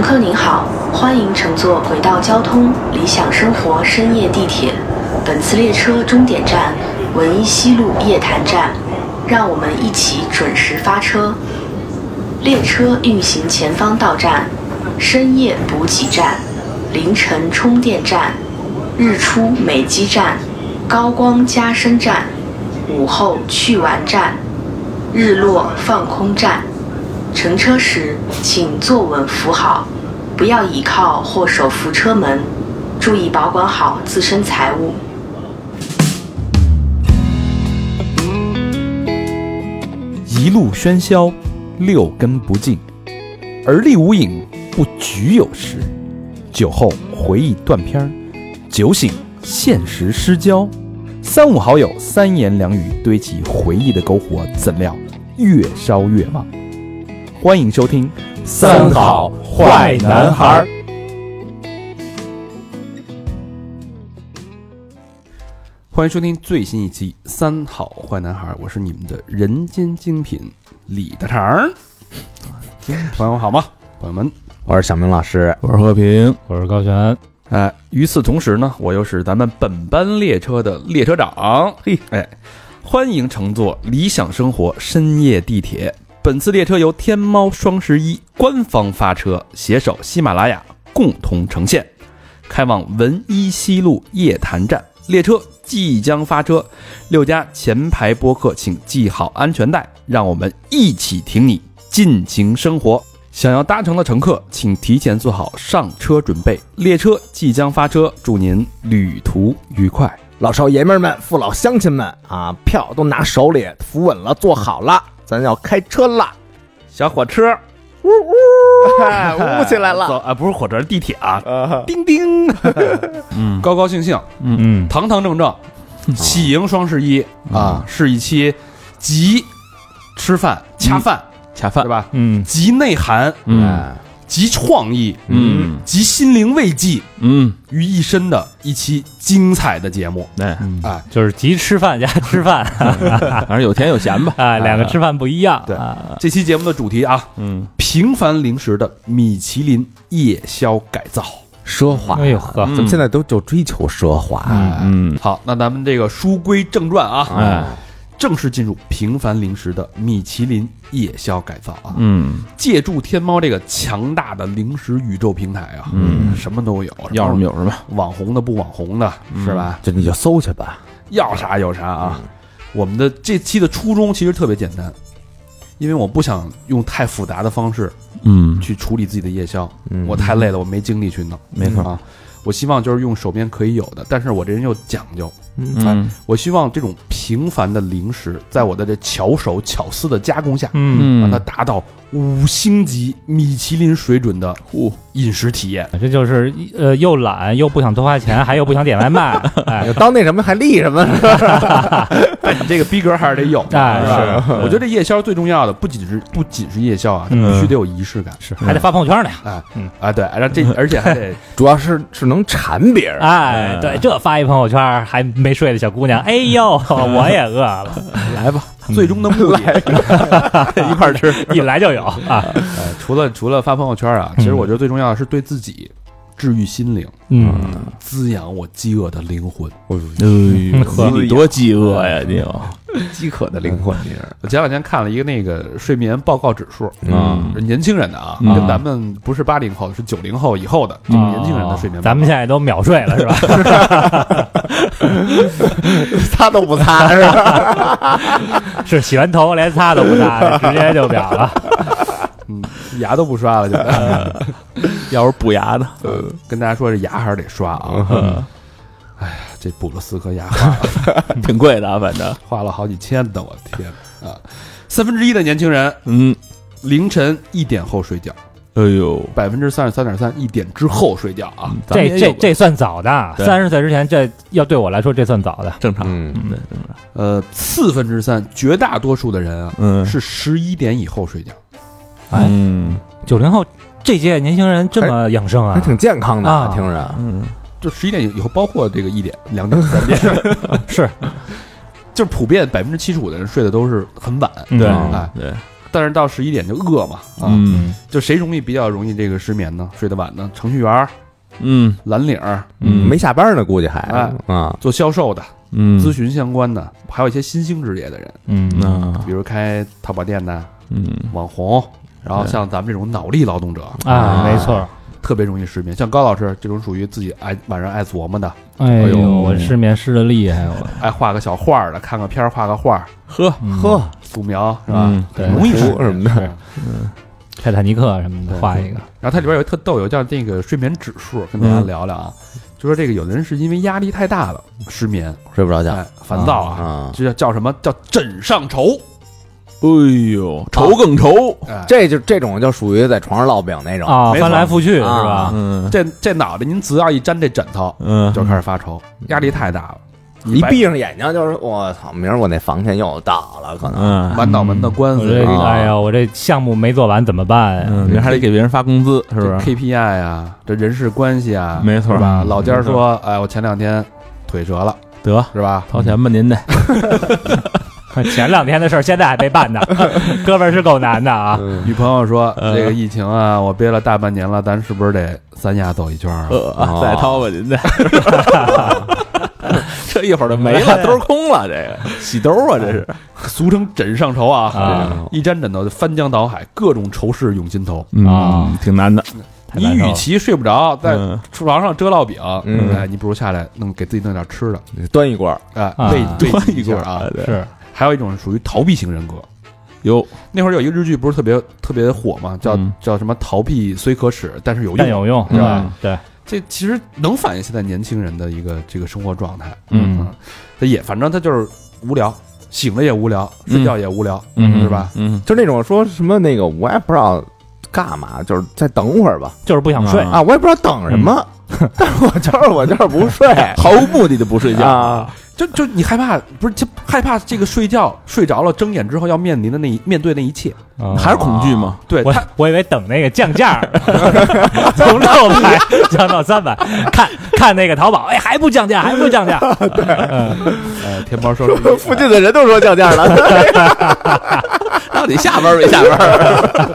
乘客您好，欢迎乘坐轨道交通理想生活深夜地铁。本次列车终点站文一西路夜坛站，让我们一起准时发车。列车运行前方到站：深夜补给站、凌晨充电站、日出美肌站、高光加深站、午后去玩站、日落放空站。乘车时请坐稳扶好，不要倚靠或手扶车门，注意保管好自身财物。一路喧嚣，六根不净，而立无影，不局有时。酒后回忆断片儿，酒醒现实失焦。三五好友三言两语堆起回忆的篝火，怎料越烧越旺。欢迎收听《三好坏男孩儿》。欢迎收听最新一期《三好坏男孩》，我是你们的人间精品李大肠。朋友们好吗？朋友们，我是小明老师，我是和平，我是高璇。哎，与此同时呢，我又是咱们本班列车的列车长。嘿，哎，欢迎乘坐理想生活深夜地铁。本次列车由天猫双十一官方发车，携手喜马拉雅共同呈现，开往文一西路夜坛站。列车即将发车，六家前排播客请系好安全带，让我们一起挺你，尽情生活。想要搭乘的乘客，请提前做好上车准备。列车即将发车，祝您旅途愉快。老少爷们们、父老乡亲们啊，票都拿手里，扶稳了，坐好了，咱要开车啦！小火车，呜呜，呜起来了。走了。啊，不是火车，是地铁啊！啊。叮叮，嗯。高高兴兴，嗯。堂堂正正，喜迎双十一。啊，是一期集吃饭恰饭，恰饭。对，吧？嗯。集内涵、嗯。哎集创意、嗯集心灵慰藉嗯，于一身的一期精彩的节目。哎，哎，就是集吃饭加吃饭，反正有甜有咸吧，啊，两个吃饭不一样。对啊这期节目的主题啊，嗯，平凡零食的米其林夜宵改造。奢华。哎呦呵，咱们现在都就追求奢华。嗯，好，那咱们这个书归正传啊，哎，正式进入平凡零食的米其林夜宵改造啊。嗯，借助天猫这个强大的零食宇宙平台啊，嗯什么都有，要什么有什么，网红的不网红的，是吧？这你就搜去吧。要啥有啥啊。我们的这期的初衷其实特别简单，因为我不想用太复杂的方式嗯，去处理自己的夜宵，嗯我太累了，我没精力去弄。没错啊，我希望就是用手边可以有的，但是我这人又讲究，嗯我希望这种平凡的零食，在我的这巧手巧思的加工下，嗯，让它达到五星级米其林水准的饮食体验。这就是呃又懒又不想多花钱，还又不想点外卖，哎，当那什么还立什么？但 你这个逼格还是得有，哎吧？我觉得这夜宵最重要的不仅是不仅是夜宵啊，必须得有仪式感。是还得发朋友圈呢呀。哎嗯啊，对，然后这而且还得主要是是能馋别人。哎，对，这发一朋友圈还没睡的小姑娘，哎呦，我也饿了，来吧，最终的目的。一块儿吃。一来就有啊。哎，除了除了发朋友圈啊，其实我觉得最重要的是对自己治愈心灵，嗯，滋养我饥饿的灵魂。哎呵你多饥饿呀，你 饥渴的灵魂，你是我前两天看了一个那个睡眠报告指数，嗯，年轻人的啊，嗯跟咱们不是八零后，是九零后以后的这个年轻人的睡眠报告。咱们现在都秒睡了是吧？擦都不擦是吧？是洗完头连擦都不擦，直接就秒了。嗯，牙都不刷了，现在。要是补牙的，呃，跟大家说，这牙还是得刷啊。哎呀这补了四颗牙，挺贵的啊，反正，花了好几千的，我天啊！三分之一的年轻人嗯，凌晨一点后睡觉，哎呦，百分之三十三点三一点之后睡觉啊。这这这算早的，对三十岁之前，这要对我来说这算早的。正常，嗯对，正常，呃，四分之三，绝大多数的人啊嗯是十一点以后睡觉。哎嗯。九零后这届年轻人这么养生啊？还挺健康的，啊。听着。嗯，就十一点以后，包括这个一点、两点、三点，是。就是普遍百分之七十五的人睡的都是很晚。嗯。对。哎，对，但是到十一点就饿嘛啊，嗯。就谁容易比较容易这个失眠呢？睡得晚呢？程序员、嗯。蓝领儿、嗯。没下班呢，估计还哎。啊，做销售的、嗯。咨询相关的，还有一些新兴职业的人，嗯。啊。比如开淘宝店的嗯。网红，然后像咱们这种脑力劳动者，啊，没错。特别容易失眠。像高老师这种属于自己爱晚上爱琢磨的，哎呦呦，我失眠失的厉害，我 爱画个小画儿的，看个片儿画个画儿，呵呵，素描是吧？嗯对容易失图什么的，嗯泰坦尼克什么的画一个，然后它里边有一特逗，有叫那个睡眠指数，跟大家聊聊啊。就说这个有的人是因为压力太大了失眠，睡不着觉哎，烦躁啊，啊，这叫叫什么叫枕上愁？哎呦，愁更愁，哎，这就这种就属于在床上烙饼那种。啊，没翻来覆去是啊吧？嗯。这这脑袋您只要一沾这枕头，嗯。就开始发愁，压力太大了。一闭上眼睛就是我操，明儿我那房钱又到了，可能。嗯。满脑门的官我这司啊，哎呀，我这项目没做完怎么办？呀？嗯，明儿还得给别人发工资，是不这是？KPI 啊，这人事关系啊，没错。是吧？嗯。老家说，哎，我前两天腿折了，得。是吧？掏钱吧，您得 前两天的事儿现在还没办呢，哥们儿是够难的啊！女朋友说，嗯。这个疫情啊，我憋了大半年了，咱是不是得三亚走一圈啊？呃，再掏吧，您再。这一会儿就没了，兜儿空了，这个。洗兜啊，这是。俗称枕上愁啊，啊。一沾枕头就翻江倒海，各种愁事涌心头。啊嗯，挺难的。你与其睡不着，在嗯。床上遮烙饼，嗯。哎，你不如下来弄给自己弄点吃的，端一锅，哎，啊。喂喂端一下啊。对。是还有一种属于逃避型人格，有。那会儿有一个日剧不是特别特别火嘛，叫嗯。叫什么逃避虽可耻，但是有用。但有用是吧？对，这其实能反映现在年轻人的一个这个生活状态。嗯。他也反正他就是无聊，醒了也无聊，睡觉也无聊，嗯。是吧？嗯。就那种说什么那个我也不知道干嘛，就是再等会儿吧。就是不想睡。啊啊，我也不知道等什么，但是我就是我就是不睡。毫无目的的不睡觉。啊，就就你害怕，不是就害怕这个睡觉睡着了，睁眼之后要面临的那一面对那一切。啊还是恐惧吗？我对我，我以为等那个降价儿，从六百降到三百，看看那个淘宝，哎，还不降价，还不降价，对，呃，天猫双十一，附近的人都说降价了 到底下班没下班？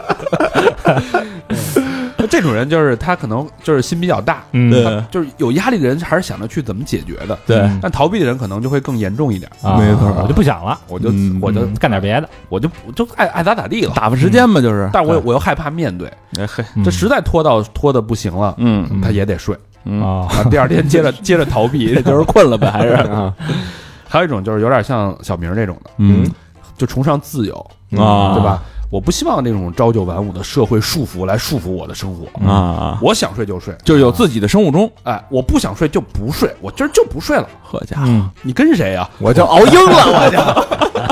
这种人就是他可能就是心比较大，嗯对就是有压力的人还是想着去怎么解决的，对，但逃避的人可能就会更严重一点。啊没错我就不想了，我就嗯我就嗯干点别的，我就我就爱爱咋咋地了，打发时间嘛，就是。但我又我又害怕面对，哎嘿，这实在拖到拖的不行了，嗯他也得睡，嗯，啊，啊，第二天接着 接着逃避，这就是困了呗，还是？啊还有一种就是有点像小明这种的，嗯就崇尚自由，啊，对吧？我不希望那种朝九晚五的社会束缚来束缚我的生活，啊，我想睡就睡，就是有自己的生物钟。哎，我不想睡就不睡，我今儿就不睡了。好家你跟谁呀？我就熬鹰了，我就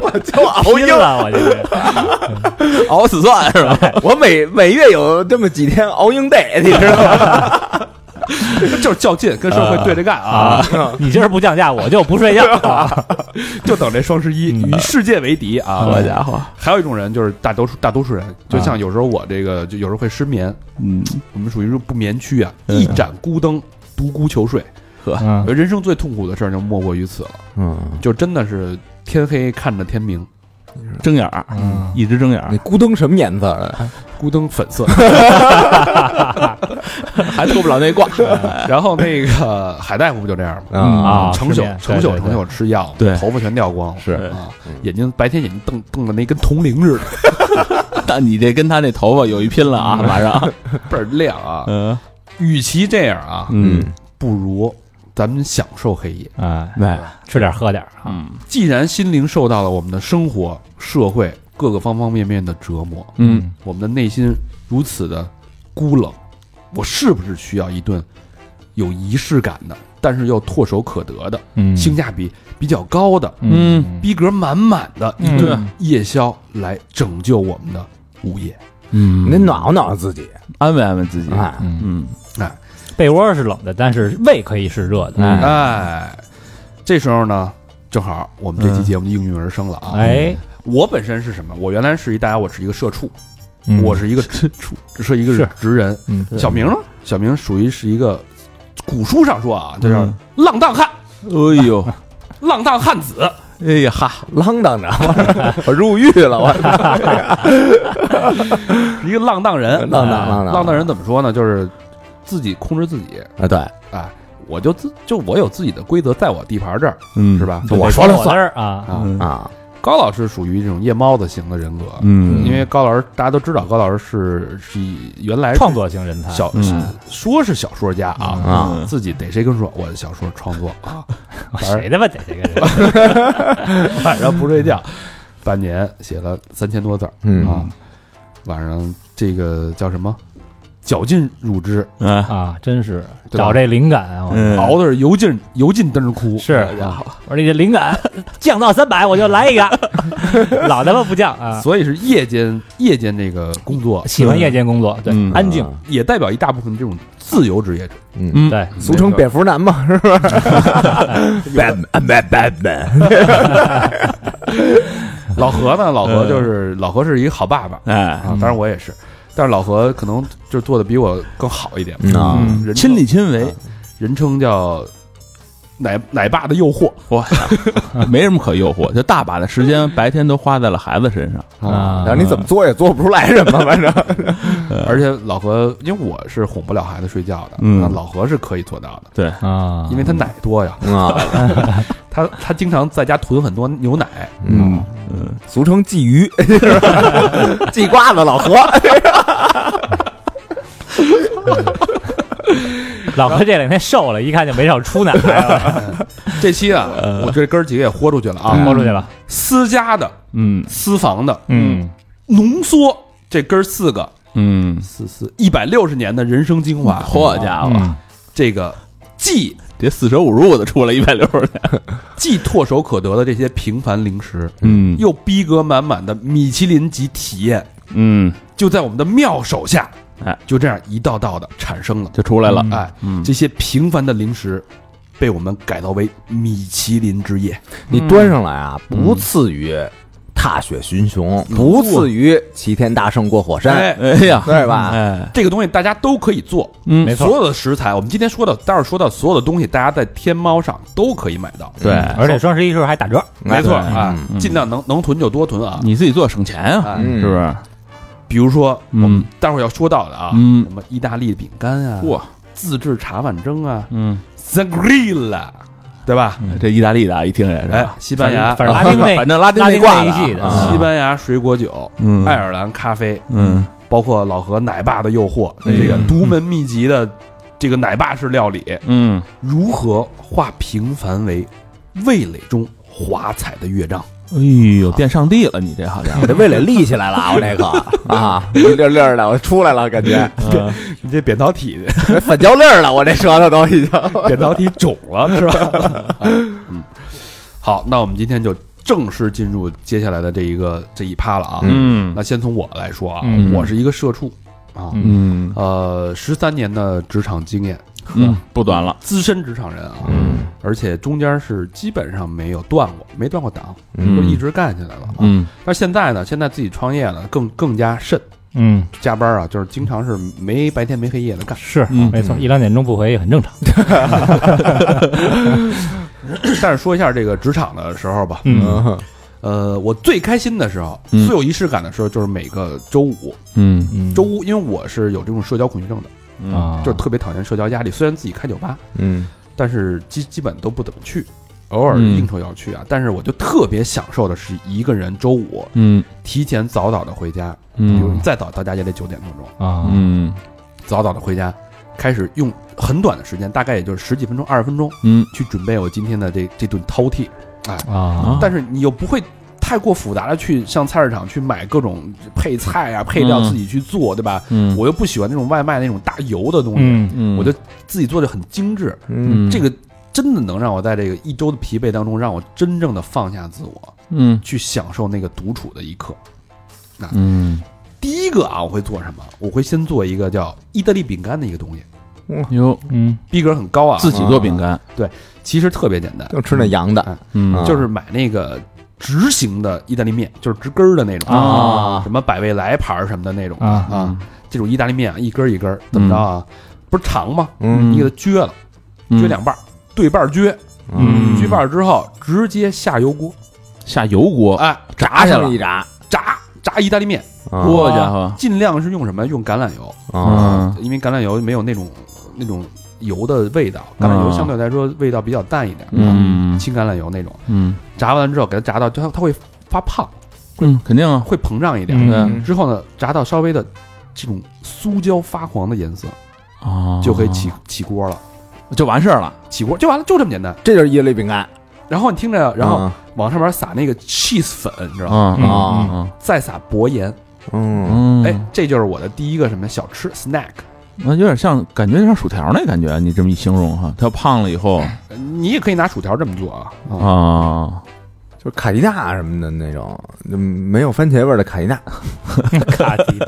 我就熬鹰，了，我就是，熬死算是吧？我每每月有这么几天熬鹰 day，你知道吗？就是较劲，跟社会对着干啊！你今儿不降价，我就不睡觉，就等这双十一，与世界为敌啊！好家伙，还有一种人就是大多数大多数人，就像有时候我这个就有时候会失眠，嗯，我们属于是不眠区啊，嗯一盏孤灯，独孤求睡。呵人生最痛苦的事儿就莫过于此了，嗯，就真的是天黑看着天明，睁眼儿，嗯一直睁眼儿那，咕噔什么颜色的？孤灯粉色。还脱不了那褂。然后那个海大夫不就这样吗？啊成宿成宿对对成宿吃药，对头发全掉光了，是啊，眼睛白天眼睛瞪瞪的那跟铜铃似的，但你这跟他那头发有一拼了啊，马上。倍儿亮啊。嗯与其这样啊，嗯不如咱们享受黑夜。啊，对，吃点喝点啊，嗯。既然心灵受到了我们的生活、社会各个方方面面的折磨，嗯，我们的内心如此的孤冷，我是不是需要一顿有仪式感的，但是又唾手可得的、嗯。性价比比较高的、嗯。逼格满满的一嗯。顿夜宵来拯救我们的午夜？嗯。你得暖和暖和自己，安慰安慰自己。哎，嗯，嗯被窝是冷的，但是胃可以是热的，嗯。哎，这时候呢，正好我们这期节目应运而生了啊！哎，我本身是什么？我原来是一大家，我是一个社畜，嗯。我是一个社畜，是一个是。职人。嗯。小明呢？小明属于是一个古书上说啊，就是嗯浪荡汉，哎呦，浪荡汉子。哎呀哈，浪荡着，我入狱了，我。一个浪荡人，浪荡浪荡。浪荡人怎么说呢？就是自己控制自己，啊，对，啊，我就自就我有自己的规则，在我地盘这儿嗯是？吧？我说了算我这儿啊，啊，嗯。啊，高老师属于这种夜猫子型的人格，嗯。因为高老师大家都知道，高老师是是以原来创作型人才，小嗯。说是小说家啊啊自己逮谁跟说我的小说创作啊，谁他妈逮谁跟说？晚上不睡觉，半年写了三千多字儿嗯。啊，晚上这个叫什么？绞尽乳汁，啊，啊，真是对吧？找这灵感啊！嗯。熬的是油尽油尽灯儿枯，是好家伙我说你这灵感 降到三百，我就来一个，老他妈不降啊！所以是夜间夜间这个工作。喜欢夜间工作，对，嗯。安静，也代表一大部分这种自由职业者。嗯，嗯，对，俗称蝙蝠男嘛，是吧？Batman Batman，老何呢？老何就是老何是一个好爸爸。哎，啊，当然我也是，但是老何可能就做的比我更好一点嗯啊亲力亲为，人称叫奶奶爸的诱惑哇，没什么可诱惑，就大把的时间白天都花在了孩子身上。啊然后你怎么做也做不出来什么，反正 而且老何，因为我是哄不了孩子睡觉的，嗯啊老何是可以做到的，对，啊，因为他奶多呀，啊，他他经常在家囤很多牛奶，嗯，嗯，俗称鲫鱼，鲫瓜子老何，老何这两天瘦了，一看就没少出奶了，这期啊，我这哥儿几个也豁出去了啊，豁出去了，私家的、嗯私房的嗯，浓缩，这哥儿四个嗯，四四一百六十年的人生精华，好家伙，嗯这个既这四舍五入的出了一百六十年，既唾手可得的这些平凡零食，嗯又逼格满满的米其林级体验，嗯，就在我们的妙手下，哎，就这样一道道的产生了。就出来了。嗯哎，嗯，这些平凡的零食，被我们改造为米其林之夜。你端上来啊，不次于踏雪寻熊，不次于齐天大圣过火山，哎，哎呀，对吧？哎，这个东西大家都可以做，嗯。没错。所有的食材，我们今天说的，待会儿说到所有的东西，大家在天猫上都可以买到。对，而且双十一时候还打折，没错啊，嗯尽量能能囤就多囤啊。你自己做省钱啊，是不是？比如说我们嗯待会儿要说到的啊，嗯。什么意大利饼干啊，哇，自制茶碗蒸啊嗯，，Sagrilla，对吧？这意大利的啊，一听也是。哎，，西班牙，反正拉丁那反正拉丁拉丁挂的西班牙水果酒，嗯。爱尔兰咖啡，嗯。包括老何奶爸的诱惑，嗯。这个独门秘籍的这个奶爸式料理，嗯，如何化平凡为味蕾中华彩的乐章？哎呦，变上帝了，你这好家伙我 这味蕾立起来了，我这个。啊，一粒粒儿的，我出来了，感觉。你这扁桃体反焦粒了，我这舌头都已经。扁桃体肿了是吧？嗯，好，那我们今天就正式进入接下来的这一个这一趴了啊。嗯。那先从我来说啊，嗯。我是一个社畜啊，嗯。呃，十三年的职场经验，嗯，不短了，资深职场人啊，嗯。而且中间是基本上没有断过，没断过档，嗯。就一直干起来了啊。嗯。但是现在呢，现在自己创业了，更更加甚，嗯，加班啊，就是经常是没白天没黑夜的干。是嗯。没错，一两点钟不回也很正常，但是说一下这个职场的时候吧，嗯。呃，我最开心的时候，嗯。最有仪式感的时候，就是每个周五，嗯。嗯。周五，因为我是有这种社交恐惧症的，嗯。啊，就特别讨厌社交压力。虽然自己开酒吧，嗯。但是基基本都不怎么去，偶尔。嗯应酬要去啊。但是我就特别享受的是一个人周五嗯。提前早早的回家，比如嗯再早到家也得九点多钟，啊，嗯。早早的回家，开始用很短的时间，大概也就是十几分钟、二十分钟，嗯。去准备我今天的这这顿饕餮。哎，啊，但是你又不会太过复杂的去上菜市场去买各种配菜啊、配料嗯自己去做，对吧？嗯，我又不喜欢那种外卖那种大油的东西，嗯。嗯我就自己做的很精致。嗯。这个真的能让我在这个一周的疲惫当中，让我真正的放下自我，嗯。去享受那个独处的一刻。那嗯。第一个啊，我会做什么？我会先做一个叫意大利饼干的一个东西，哟，嗯。逼格很高啊，自己做饼干，对其实特别简单，就吃那羊的。嗯。啊就是买那个直型的意大利面，就是直根儿的那种啊。什么百味来牌儿什么的那种啊。啊，这种意大利面啊，一根儿一根儿，怎么着啊？不是长吗？嗯。你给它撅了，撅两半儿，对半儿撅，嗯。撅半儿之后直接下油锅，下油锅哎，炸去了上一，炸，炸炸意大利面，好家伙，尽量是用什么？用橄榄油，啊，嗯因为橄榄油没有那种那种油的味道，橄榄油相对来说味道比较淡一点，嗯青橄榄油那种。嗯炸完之后给它炸到它它会发胖，嗯，肯定啊，会膨胀一点。嗯之后呢，炸到稍微的这种酥焦发黄的颜色，啊就可以起起锅了。就完事儿了，起锅就完了，就这么简单。这就是意大利饼干，然后你听着，然后嗯往上面撒那个 cheese 粉，你知道吗？嗯啊嗯再撒薄盐。嗯嗯，哎，这就是我的第一个什么小吃 snack。那有点像，感觉有点薯条那感觉，你这么一形容哈，它要胖了以后呃你也可以拿薯条这么做啊。啊，啊，就是卡迪娜什么的那种，就没有番茄味儿的卡迪娜，卡迪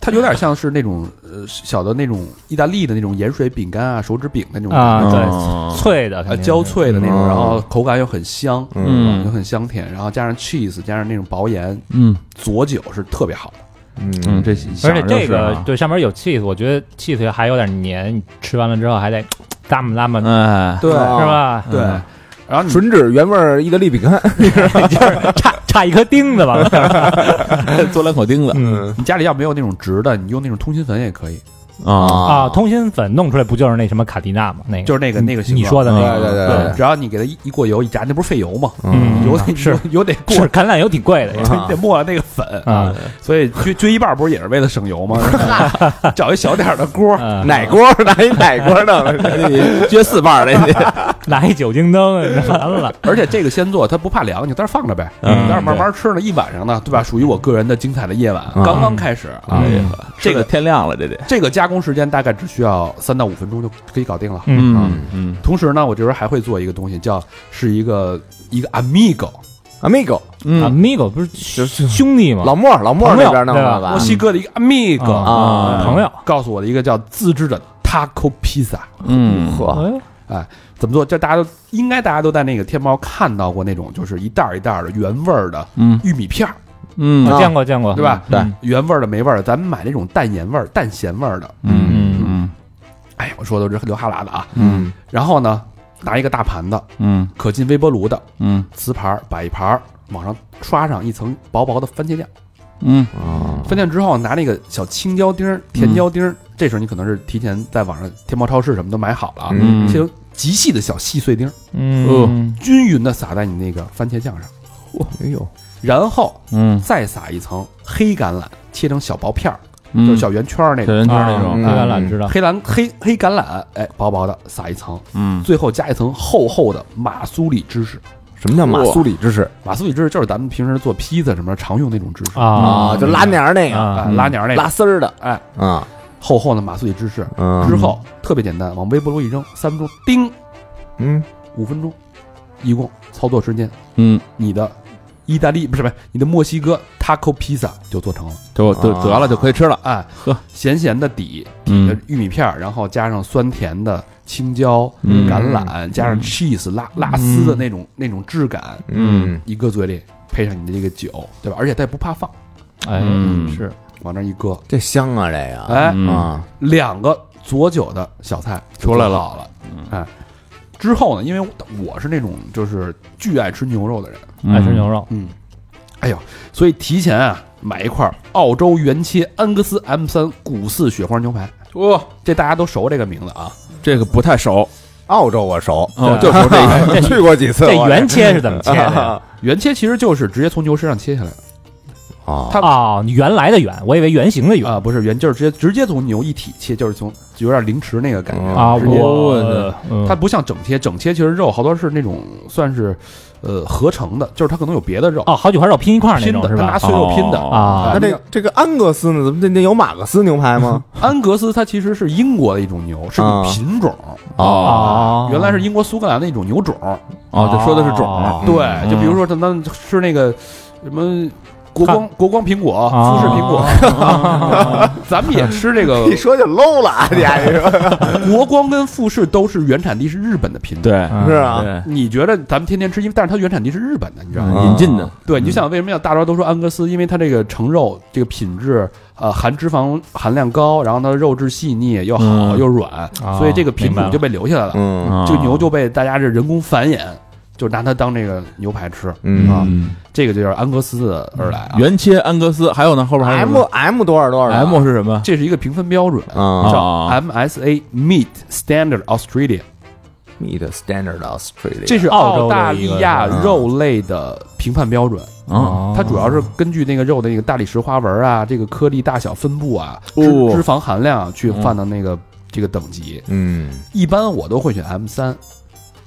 它有点像是那种呃小的那种意大利的那种盐水饼干啊、手指饼的那种对，脆的，呃焦脆的那种，嗯。然后口感又很香，嗯。又很香甜，然后加上 cheese，加上那种薄盐，嗯。佐酒是特别好的。嗯嗯，这而且这个对，对上面有 cheese，我觉得 cheese 还有点黏，你吃完了之后还得咂么咂么，嗯，对。是吧？对，然后你吮指原味儿意大利饼干，就是差差一颗钉子吧。做两口钉子。嗯。你家里要没有那种直的，你用那种通心粉也可以，啊。啊，通心粉弄出来不就是那什么卡迪娜吗？那个。就是那个那个形你状说的那个，对对对，只要你给它一一过油一炸，那不是费油吗？嗯。油得是。油油得过。是，橄榄油挺贵的 你得磨了那个粉。啊，所以撅撅一半不是也是为了省油吗？找一小点儿的锅，嗯奶锅拿一奶锅弄，撅四瓣儿的，拿一酒精灯完了，而且这个先做，它不怕凉，你在这儿放着呗，嗯。在这儿慢慢吃呢，一晚上呢，对吧？属于我个人的精彩的夜晚，嗯。刚刚开始啊。这个天亮了，这得，这个加工时间大概只需要三到五分钟就可以搞定了。嗯，嗯同时呢，我这边还会做一个东西，叫是一个一个 amigo，amigo 嗯，amigo 不是兄弟吗？老莫老莫那边弄对吧？的吧墨？西哥的一个 amigo，啊，朋友，告诉我的一个叫自制的 taco pizza。嗯。呵，哎。怎么做？这大家都应该大家都在那个天猫看到过那种，就是一袋儿一袋儿的原味儿的嗯。玉米片儿，嗯。我见过见过，对吧？对。嗯原味儿的没味儿的，咱们买那种淡盐味儿、淡咸味儿的。嗯嗯。嗯。哎，我说的都是流哈喇子啊。嗯。然后呢，拿一个大盘子，嗯。可进微波炉的嗯。瓷盘儿，摆一盘儿，往上刷上一层薄薄的番茄酱。嗯。啊番茄之后，拿那个小青椒丁儿、甜椒丁儿，这时候你可能是提前在网上天猫超市什么都买好了啊，嗯。切成极细的小细碎丁儿，嗯，均匀的撒在你那个番茄酱上，哇哎呦，然后嗯。再撒一层黑橄榄，切成小薄片儿，嗯，就是小圆圈儿那种。小圆圈那种，嗯。黑橄榄知道，黑蓝黑黑橄榄，哎，薄薄的撒一层，嗯。最后加一层厚厚的马苏里芝士。什么叫马苏里芝士？马苏里芝士就是咱们平时做披萨什么常用那种芝士。啊。就拉黏儿那个，啊。哎，拉黏儿那拉，丝儿的。哎，啊，厚厚的马苏里芝士。嗯。之后特别简单，往微波炉一扔，三分钟，叮，嗯。五分钟，一共操作时间，嗯，你的意大利不是不是你的墨西哥 taco pizza 就做成了。就得得了就可以吃了，哎，呵，咸咸的底，底的玉米片，然后加上酸甜的青椒、橄榄，加上 cheese 拉拉丝的那种那种质感，嗯一搁嘴里，配上你的这个酒，对吧？而且它也不怕放，哎是，往那一搁，这香啊，这个哎，啊，两个佐酒的小菜出来了好了，哎。之后呢，因为我是那种就是巨爱吃牛肉的人，爱吃牛肉，嗯，哎呦，所以提前啊买一块澳洲原切安格斯 M 三古四雪花牛排，哇，这大家都熟这个名字啊。这个不太熟，澳洲我熟，哦，就熟这个，去过几次，这原切是怎么切的？啊。原切其实就是直接从牛身上切下来的。啊。它哦，你原来的原，我以为圆形的原。啊，不是原就是直接直接从牛一体切，就是从有点凌迟那个感觉啊，直接我嗯它不像整切，整切其实肉好多是那种算是呃合成的，就是它可能有别的肉哦，好几块肉拼一块儿那拼的，种是它拿？碎肉拼的哦啊那这这个安格斯呢？怎么那那有马克思牛排吗？安格斯它其实是英国的一种牛，是品种，哦，原来是英国苏格兰的一种牛种。哦，就说的是种，哦对，就比如说咱们吃那个什么国光国光苹果、啊富士苹果，咱们也吃这个一说就 low 了，啊，你还说 国光跟富士都是原产地是日本的品种。对，嗯是啊？你觉得咱们天天吃，因为但是它原产地是日本的，你知道吗？嗯引进的，对，你就想为什么要大招都说安格斯？因为它这个成肉这个品质，呃，含脂肪含量高，然后它的肉质细腻又好嗯又软，啊所以这个品种就被留下来了。嗯啊这个牛就被大家这人工繁衍，就拿它当这个牛排吃，嗯啊，嗯，这个就叫安格斯的而来啊。原切安格斯，还有呢，后边还有 M M 多少多少 M 是什么？这是一个评分标准，啊叫啊 MSA Meat Standard Australia，，Meat Standard Australia，这是澳大利亚肉类的评判标准。啊，它主要是根据那个肉的那个大理石花纹啊，这个颗粒大小分布啊，脂哦脂肪含量啊去放到那个这个等级。嗯一般我都会选 M 三，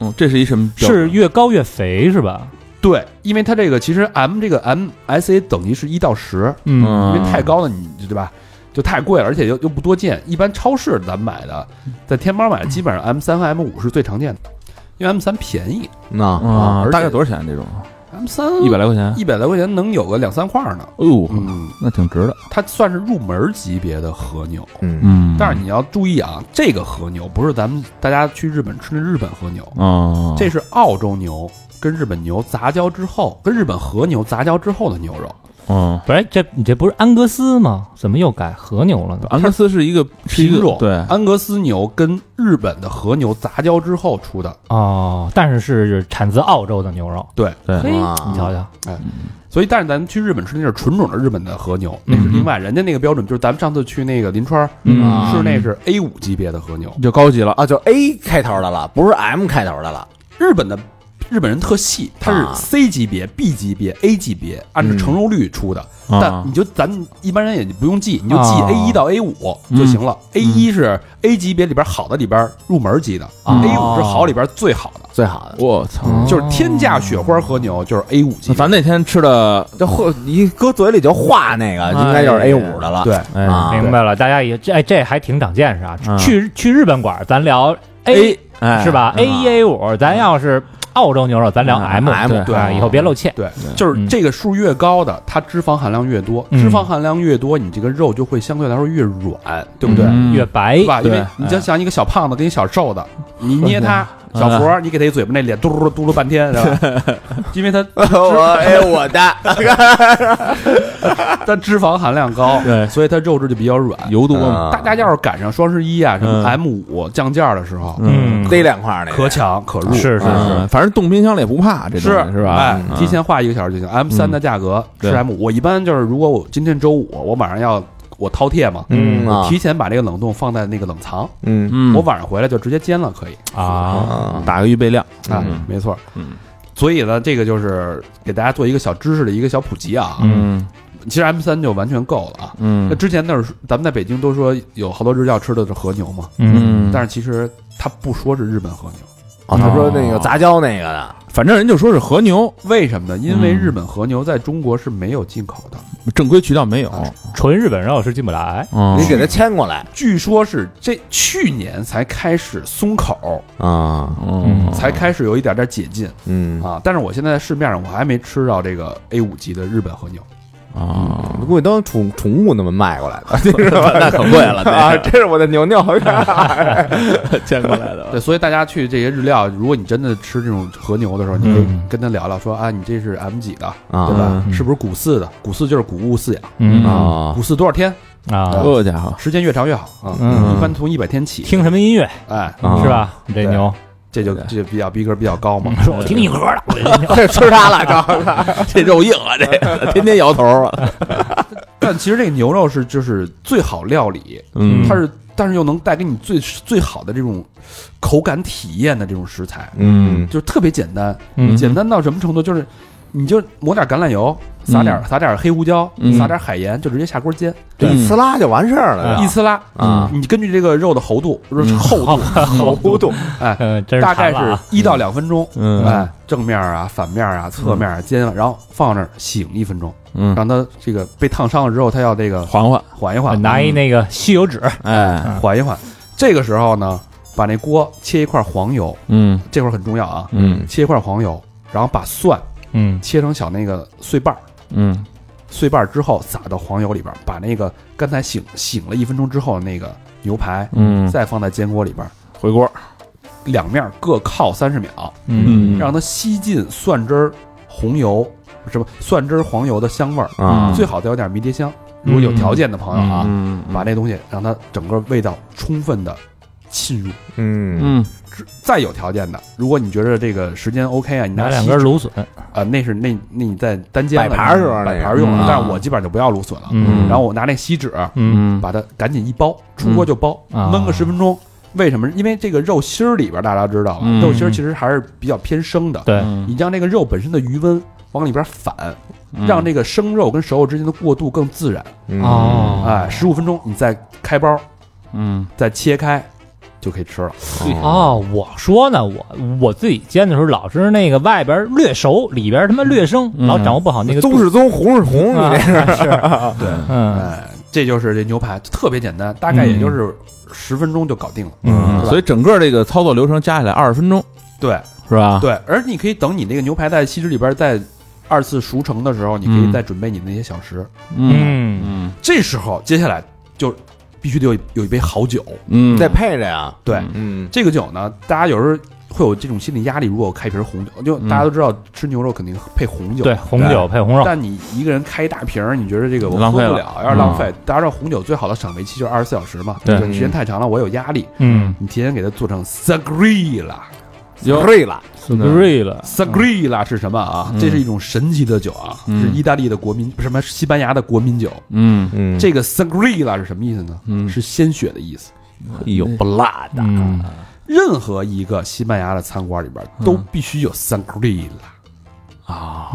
嗯，这是一什么标？是越高越肥是吧？对，因为它这个其实 M 这个 MSA 等级是一到十，嗯因为太高了你对吧？就太贵了，而且又又不多见。一般超市咱们买的，在天猫买的，基本上 M 三和 M 五是最常见的，因为 M 三便宜那啊，大概多少钱？这种，M 三一百来块钱？一百来块钱能有个两三块呢。哎呦，嗯，那挺值的。它算是入门级别的和牛。嗯嗯但是你要注意啊，这个和牛不是咱们大家去日本吃的日本和牛，哦，这是澳洲牛跟日本牛杂交之后，跟日本和牛杂交之后的牛肉。嗯，不是这你这不是安格斯吗？怎么又改和牛了呢？安格斯是一个品种对，安格斯牛跟日本的和牛杂交之后出的，哦，但是是产自澳洲的牛肉。对，对你瞧瞧，哎所以但是咱们去日本吃那是纯种的日本的和牛，那是另外，人家那个标准就是咱们上次去那个临川嗯吃那是 A 五级别的和牛，就高级了。啊，就 A 开头的了，不是 M 开头的了。日本的。日本人特细，它啊是 C 级别、B 级别、A 级别，按照成熟率出的。但啊你就咱一般人也不用记，你就记啊。A 一到 A 五就行了。A 一是 A 级别里边好的里边入门级的啊，A 五是好里边最好的，最好的，我操！就是天价雪花和牛，就是 A 五级。咱那天吃的，就和一搁嘴里就化那个，应该就是 A 五的了。对，明白了，大家也这哎这还挺长见识啊。嗯。去去日本馆，咱聊 A 哎。是吧？A 一 A 五，咱要是澳洲牛肉，咱聊嗯 M M，对，以后别露怯。对，就是嗯这个数越高的，它脂肪含量越多，嗯。脂肪含量越多，你这个肉就会相对来说越软，对不对？嗯。越白对吧？因为你就像一个小胖子跟一小瘦的，你捏他 小嗯佛，你给他一嘴巴，那脸嘟噜嘟噜半天，是吧？因为它 我哎我的，它脂肪含量高，对所以它肉质就比较软。油多。大家要是赶上双十一啊，什么嗯。M 五降价的时候，嗯。逮两块那个。可抢可入，是是嗯是，反正冻冰箱里也不怕，这东西是吧？哎，嗯。提前画一个小时就行。M 三的价格是 M 五，我一般就是如果我今天周五，我晚上要我饕餮嘛，嗯提前把这个冷冻放在那个冷藏，嗯嗯，我晚上回来就直接煎了，可以啊，啊打个预备量，啊嗯，没错。嗯所以呢，这个就是给大家做一个小知识的一个小普及啊。嗯其实 M 三就完全够了啊。那嗯之前那是咱们在北京都说有好多日料吃的是和牛嘛，嗯，但是其实他不说是日本和牛，哦，他说那个杂交那个的，反正人就说是和牛，为什么？呢？因为嗯日本和牛在中国是没有进口的，正规渠道没有，纯日本肉是进不来。嗯你给他牵过来。据说是这去年才开始松口，啊，嗯。才开始有一点点解禁。嗯。啊。但是我现在在市面上我还没吃到这个 A 五级的日本和牛。啊，估计当宠宠物那么卖过来的，那可贵了 啊！这是我的牛牛，牵过来的，对，所以大家去这些日料，如果你真的吃这种和牛的时候，你可以嗯跟他聊聊，说啊，你这是 M 几的，啊对吧？嗯是不是谷饲的？谷饲就是谷物饲养，嗯啊谷饲多少天？啊，这家伙，时间越长越好啊。嗯一般从一百天起，听什么音乐哎，啊是吧？你这牛，这就这就比较逼格比较高嘛。说我听硬核的，这 吃它了，这 这肉硬啊，这个 天天摇头啊，但其实这个牛肉是就是最好料理，嗯。它是但是又能带给你最最好的这种口感体验的这种食材，嗯。就是特别简单，嗯。简单到什么程度？就是你就抹点橄榄油，撒点撒点黑胡椒，嗯。撒点海盐，就直接下锅煎，这一呲拉就完事儿了，一呲拉啊。你根据这个肉的厚度、厚度、厚度。哎，大概是一到两分钟，嗯。哎，正面啊、反面啊、侧面啊煎，然后放那儿醒一分钟，嗯，让它这个被烫伤了之后，它要这个缓缓，缓一缓，拿一那个吸油纸，哎，缓一缓。这个时候呢，把那锅切一块黄油，嗯。这会儿很重要啊，嗯。切一块黄油，然后把蒜嗯。切成小那个碎瓣儿，嗯。碎瓣儿之后撒到黄油里边儿，把那个刚才醒醒了一分钟之后的那个牛排嗯，再放在煎锅里边儿，回锅，两面各靠三十秒，嗯让它吸进蒜汁儿、红油什么蒜汁儿、黄油的香味儿，啊。最好再有点迷迭香。如果有条件的朋友啊，嗯，把那东西让它整个味道充分的浸入。嗯。嗯再有条件的，如果你觉得这个时间 OK 啊，你拿两根芦笋，啊，那是那那你在单间摆盘儿时候摆盘儿用但是我基本上就不要芦笋了。嗯。然后我拿那锡纸嗯。把它赶紧一包，出锅就包，啊。焖个十分钟。为什么？因为这个肉心儿里边大家知道肉心儿其实还是比较偏生的。对，嗯。你将这个肉本身的余温往里边反，嗯。让这个生肉跟熟肉之间的过渡更自然。嗯。哦。哎，十五分钟你再开包，嗯。再切开，就可以吃了。哦，我说呢，我我自己煎的时候老是那个外边略熟，里边他妈略生，嗯。老掌握不好那个度棕是棕，红是红，啊你这是，对，嗯。哎，这就是这牛排，特别简单，大概也就是十分钟就搞定了。嗯。所以整个这个操作流程加起来二十分钟。对。是吧？对，而你可以等你那个牛排在锡纸里边再二次熟成的时候，你可以嗯。再准备你那些小食。嗯。这时候接下来就必须得有有一杯好酒。嗯，再配着呀。对，嗯这个酒呢，大家有时候会有这种心理压力。如果我开一瓶红酒，就嗯大家都知道吃牛肉肯定配红酒，对，红酒配红肉，但你一个人开一大瓶儿，你觉得这个我浪费了喝不了，有点浪费。大家知道红酒最好的赏味期就是二十四小时嘛，对时间太长了我有压力。嗯你提前给它做成 Sagrilla。有对了，对了，Sagrilla。是什么啊？嗯。这是一种神奇的酒啊，嗯。是意大利的国民不是什么西班牙的国民酒。嗯。嗯。这个 Sagrilla 是什么意思呢？嗯。是鲜血的意思。哎呦不辣的，嗯。任何一个西班牙的餐馆里边都必须有 Sagrilla，啊，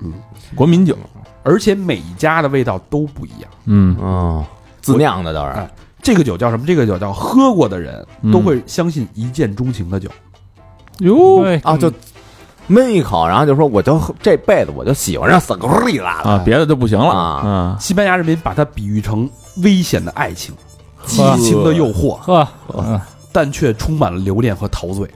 嗯。国民酒，而且每一家的味道都不一样。嗯。嗯，自酿的倒是。哎这个酒叫什么？这个酒叫喝过的人嗯。都会相信一见钟情的酒。哟。对啊，就闷一口，然后就说我就这辈子我就喜欢上斯格里拉啊，别的就不行了。啊。啊，西班牙人民把它比喻成危险的爱情、激情的诱惑，呵，嗯但却充满了留恋和陶醉。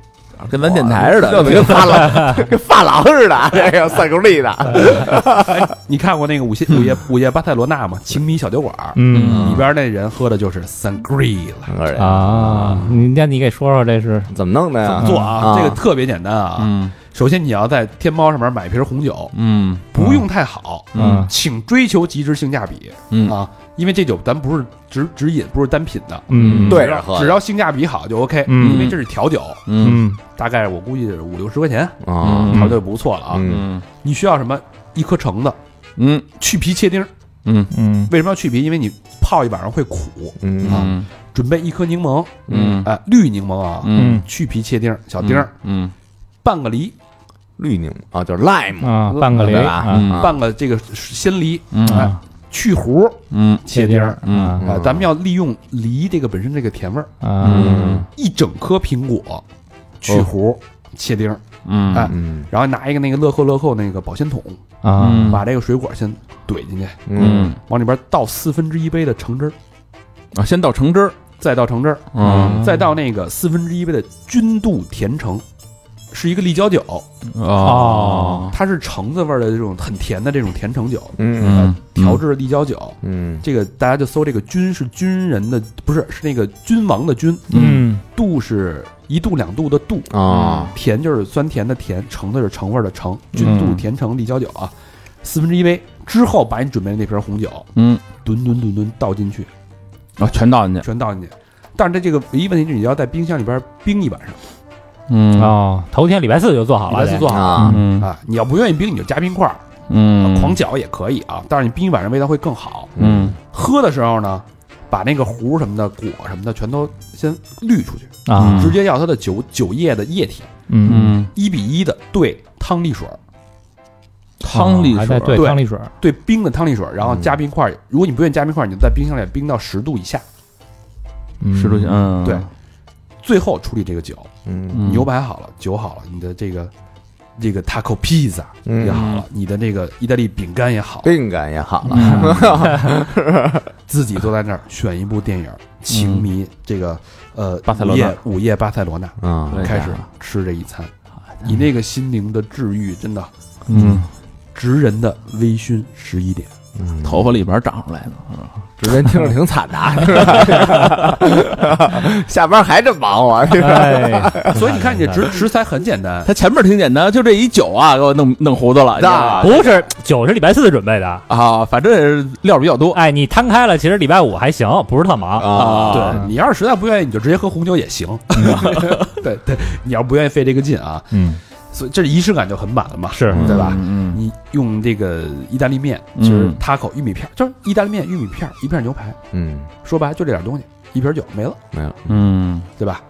跟咱电台似的，跟发廊跟发廊似的，这个斯格里的，你看过那个午夜午夜午夜巴塞罗那吗？情迷小酒馆嗯里边那人喝的就是 Sangria 了。啊，你那你给说说这是怎么弄的呀？做啊，啊这个特别简单啊。嗯首先你要在天猫上面买瓶红酒，嗯不用太好，嗯请追求极致性价比嗯啊，因为这酒咱不是只只饮，不是单品的，嗯。对。着喝只要性价比好就 OK，嗯。因为这是调酒，嗯。嗯大概我估计是五六十块钱，啊，调就不错了啊。嗯。嗯你需要什么？一颗橙子，嗯。去皮切丁儿。嗯。嗯。为什么要去皮？因为你泡一晚上会苦。嗯。嗯准备一颗柠檬，嗯。哎，绿柠檬啊，嗯。去皮切丁儿，小丁儿，嗯。半个梨，绿柠啊，就是 lime 啊，半个梨对吧？啊。嗯。半个这个鲜梨，嗯。哎，去核，嗯切丁儿。嗯。咱们要利用梨这个本身这个甜味儿，啊。嗯。一整颗苹果去核切丁儿，嗯。哎嗯。然后拿一个那个乐扣乐扣那个保鲜桶，啊。嗯把这个水果先怼进去，嗯。往里边倒四分之一杯的橙汁儿，啊，先倒橙汁儿，再倒橙汁儿，嗯。再倒那个四分之一杯的君度甜橙，是一个立交酒，哦。它是橙子味儿的这种很甜的这种甜橙酒，嗯。嗯调制的立交酒。嗯。这个大家就搜这个君是军人的，不是是那个君王的君，嗯。度是一度两度的度，啊。甜就是酸甜的甜，橙子是橙味儿的橙，君度嗯甜橙立交酒啊，四分之一杯。之后，把你准备的那瓶红酒嗯。吨吨吨吨倒进去，啊，全倒进去，全倒进去。但是这这个唯一问题是你要在冰箱里边冰一晚上，嗯。哦，头天礼拜四就做好了，礼拜四。做好啊。嗯。啊。你要不愿意冰，你就加冰块儿，嗯。狂搅也可以啊。但是你冰一晚上味道会更好。嗯。喝的时候呢，把那个核什么的、果什么的全都先滤出去，啊，直接要它的酒酒液的液体嗯，嗯，一比一的兑汤力水儿，汤力水对对汤力水，兑冰的汤力水儿，然后加冰块儿。如果你不愿意加冰块儿，你就在冰箱里冰到十度以下，十度以下，嗯，对，最后处理这个酒。嗯。嗯牛排好了，酒好了，你的这个这个 taco pizza 嗯。也好了，你的那个意大利饼干也好，饼干也好了，嗯。自己坐在那儿选一部电影，情迷这个呃巴塞罗那。午夜午夜巴塞罗那，嗯。对开始吃这一餐，你那个心灵的治愈真的嗯。直人的微醺十一点，头发里边长出来的。直接听着挺惨的啊，是吧？下班还这么忙活，是吧？哎，所以你看，你这食食材很简单，它前面挺简单，就这一酒啊，给我弄弄糊涂了。你知道吧不是酒是礼拜四准备的。啊，反正也是料比较多哎，你摊开了，其实礼拜五还行，不是特忙。啊，对你要是实在不愿意，你就直接喝红酒也行。对对，你要不愿意费这个劲啊，嗯，所以这仪式感就很满了嘛，是。对吧？嗯你用这个意大利面，嗯。就是 taco 玉米片，就是意大利面、玉米片，一片牛排，嗯，说白了就这点东西，一瓶酒没了，没了，嗯，对吧？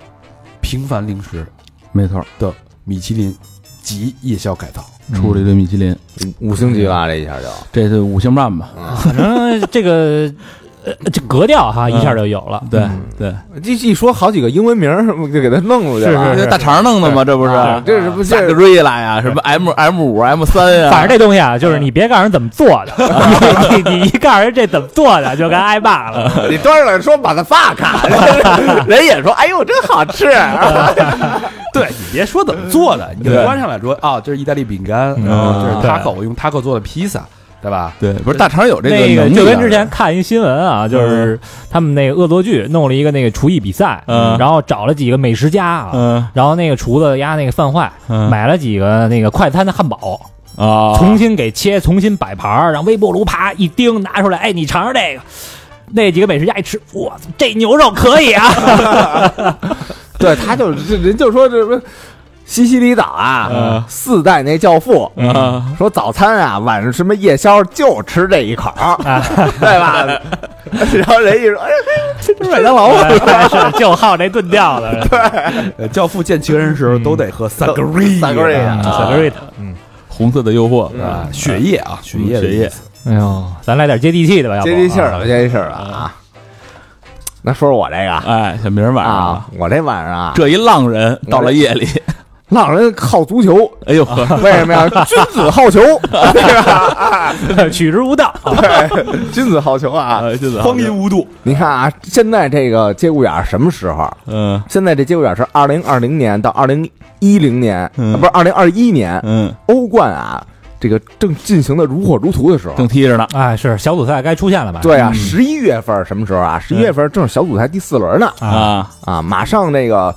平凡零食没错，的米其林及夜宵改造，出了一堆米其林，五星级了，这一下就，这是五星半吧？反正这个呃这格调哈一下就有了。对对，这一说好几个英文名儿，就给他弄出去了。是是大肠弄的吗？这不是啊这是不是萨格瑞拉呀？什么 M M 五 M 三呀？反正这东西啊，就是你别告诉人怎么做的，你你你一告诉人这怎么做的，就该挨骂了。你端上来说把它发卡，人也说哎呦真好吃，对你别说怎么做的，你就端上来说啊，这是意大利饼干，嗯然后这是对 taco，用 taco 做的披萨，对吧？对，不是大肠有这那个能力啊就跟之前看一新闻啊，就是他们那个恶作剧弄了一个那个厨艺比赛，嗯然后找了几个美食家啊，嗯然后那个厨子压那个饭坏，嗯买了几个那个快餐的汉堡，啊，重新给切，重新摆盘儿，让微波炉啪一叮拿出来，哎，你尝尝这个。那几个美食家一吃，哇，这牛肉可以啊！对，他就这人就说这不西西里岛啊嗯，四代那教父。嗯，说早餐啊，晚上什么夜宵就吃这一口儿，对吧？然后人一说，哎呀，这是麦当劳啊，是就好这顿调的，对，教父见情人的时候都得喝 s a g r i 萨格瑞亚萨格瑞嗯。红色的诱惑啊，血液啊，血液血液。哎呦，咱来点接地气的吧，要不接地气儿了，接地气啊！那说说我这个。哎，小明晚上我这晚上啊，这一浪人到了夜里，浪人好足球，哎呦呵，为什么呀？君子好球，对吧？取之无道。对，君子好球啊！君子荒淫无度，你看啊，现在这个节骨眼儿什么时候？嗯现在这节骨眼儿是二零二零年到二零一零年，不是二零二一年，嗯，欧冠啊，这个正进行的如火如荼的时候。正踢着呢，哎，是小组赛该出现了吧？对啊，十一月份什么时候啊？十一月份正是小组赛第四轮呢啊，啊，啊！马上那个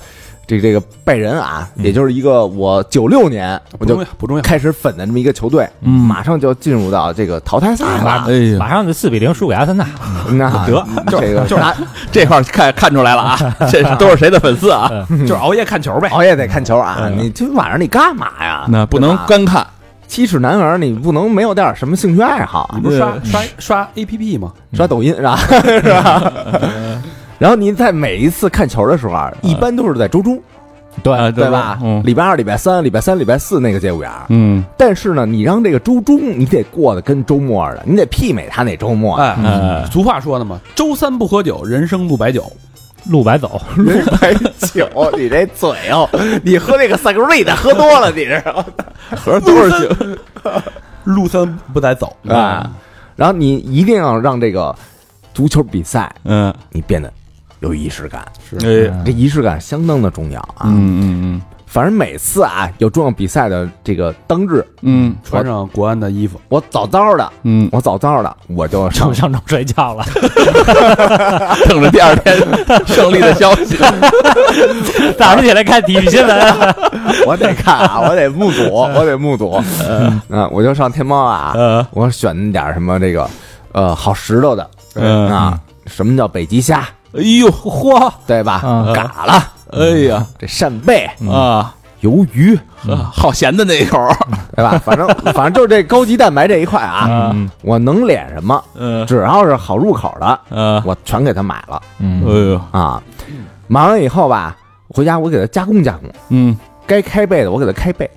这个这个拜仁啊，也就是一个我九六年我就不重要，不重要。开始粉的这么一个球队，嗯马上就要进入到这个淘汰赛了。哎呀，马上就四比零输给阿森纳。那得这个就拿 这块看看出来了啊，这都是谁的粉丝啊？就是熬夜看球呗。熬夜得看球啊！你今晚上你干嘛呀？那不能干看，七尺男儿，你不能没有点什么兴趣爱好啊你？不是刷刷刷 A P P 吗？刷抖音是吧？是吧？然后您在每一次看球的时候啊，一般都是在周中，对啊对吧？嗯礼拜二、礼拜三、礼拜三、礼拜四那个节骨眼儿。嗯但是呢，你让这个周中你得过得跟周末似的，你得媲美他那周末。哎，嗯俗话说的嘛，周三不喝酒，人生路白酒。路白走，人白酒，你这嘴哦，你喝那个萨格瑞的喝多了，你知道吗？合着都是酒，路三不带走啊，然后你一定要让这个足球比赛嗯，你变得有仪式感，哎，这仪式感相当的重要啊。嗯嗯嗯。反正每次啊有重要比赛的这个当日，嗯。穿上国安的衣服，我早早的，嗯。我早早的我就上上上床睡觉了。嗯，等着第二天 胜利的消息，早上起来看体育新闻，我得看啊，我得目睹，我得目睹。嗯，我就上天猫啊，呃我选点什么这个呃好石头的。嗯。啊，什么叫北极虾，哎呦嚯，对吧？嗯嘎了，哎呀。这扇贝、啊，鱿鱼，好咸的那一口儿，对吧？反正 反正就是这高级蛋白这一块啊，嗯我能敛什么，嗯。只要是好入口的，嗯，我全给他买了。嗯。哎呦，啊。买完以后吧，回家我给他加工加工，嗯。该开背的我给他开背。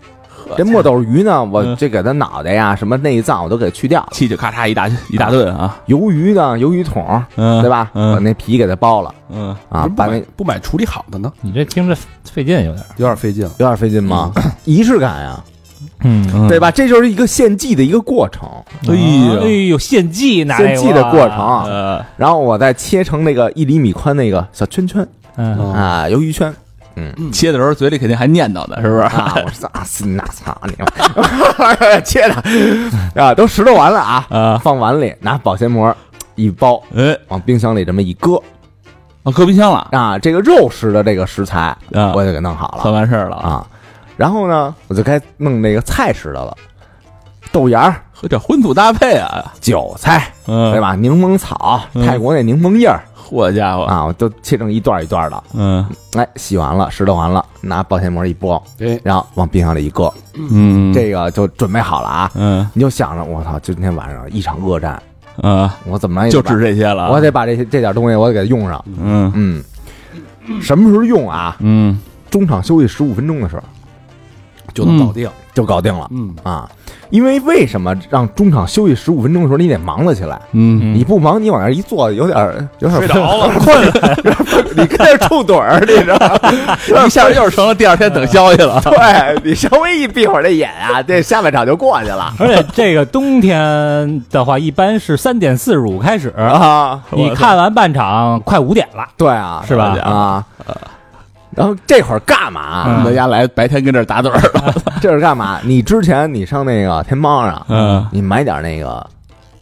这墨斗鱼呢，我嗯。这给它脑袋呀、什么内脏我都给去掉了。气就咔嚓一大一大顿啊，鱿鱼呢，鱿鱼筒，嗯，对吧？把嗯那皮给它剥了。嗯。啊，把那有不买处理好的呢，你这听着费劲有点。有点费劲。有。点费劲吗？仪式感呀，嗯，对吧？这就是一个献祭的一个过程。哎呦，献祭拿献祭的过程，呃。然后我再切成那个一厘米宽那个小圈圈。啊，鱿鱼圈，切的时候嘴里肯定还念叨呢，是不是？啊，我说 啊，是那操你妈，切的啊，都拾掇完了啊，啊，放碗里，拿保鲜膜一包，哎，往冰箱里这么一搁啊，搁冰箱了，啊，这个肉食的这个食材啊我就给弄好算了完事儿了啊，啊，然后呢，我就该弄那个菜食的了，豆芽儿、和这荤素搭配啊，韭菜，嗯，对？吧？柠檬草，嗯。泰国那柠檬叶儿嚯家伙，啊，我都切成一段一段的。嗯哎，洗完了，拾掇完了，拿保鲜膜一包，对，然后往冰箱里一搁，嗯，这个就准备好了啊。嗯你就想着，我操，今天晚上一场恶战，啊，我怎么也就指这些了，我得把这些这点东西我得给它用上。嗯嗯，什么时候用啊？嗯中场休息十五分钟的时候就能搞定。就搞定了嗯，啊。因为为什么让中场休息十五分钟的时候你得忙了起来？嗯，你不忙，你往那儿一坐，有点儿有点睡着了，困了，你跟那儿触盹儿，你知道吗？一下又成了第二天等消息了，对你稍微一闭会儿这眼啊，这下半场就过去了而且这个冬天的话，一般是三点四十五开始，啊。你看完半场快五点了，对啊，是吧？啊。然后这会儿干嘛？大家来白天跟这儿打盹儿，这是干嘛？你之前你上那个天猫上，嗯，你买点那个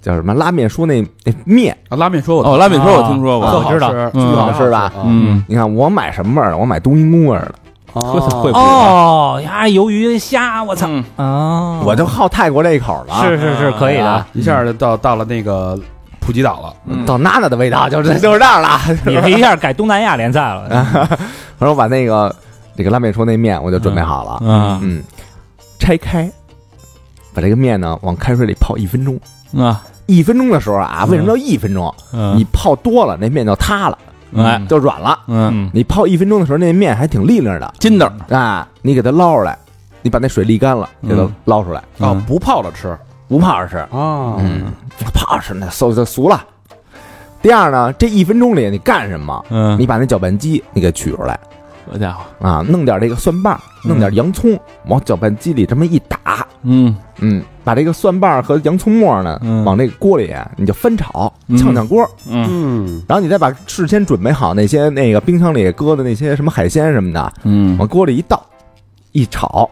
叫什么拉面说那那面，啊拉面说我哦，拉面说我听说啊过，我知道吃。嗯巨好吃吧？嗯，你看我买什么味儿的？我买冬阴功味儿的，哦。哦呀，鱿鱼虾，我操。嗯。啊！我就好泰国这一口了。是是是可以的，一下就到到了那个普吉岛了。嗯。到娜娜的味道就是就是这样了。你这一下改东南亚联赛了，然后把那个这个拉面说那面我就准备好了，嗯。嗯，拆开，把这个面呢往开水里泡一分钟。啊，一分钟的时候啊，为什么叫一分钟？嗯。你泡多了，那面就塌了，哎，就软了。嗯，嗯，你泡一分钟的时候，那面还挺利落的。筋道，啊！你给它捞出来，你把那水沥干了，给它嗯捞出来，哦，不泡着吃。不泡着吃。啊。嗯，泡着吃那馊就俗了。第二呢，这一分钟里你干什么？嗯，你把那搅拌机你给取出来好家伙，啊，弄点这个蒜瓣，弄点洋葱，往搅拌机里这么一打，嗯。嗯，把这个蒜瓣和洋葱末呢，嗯。往这个锅里啊你就翻炒，嗯。炝炝锅，嗯嗯。然后你再把事先准备好那些那个冰箱里搁的那些什么海鲜什么的，嗯，往锅里一倒，一炒，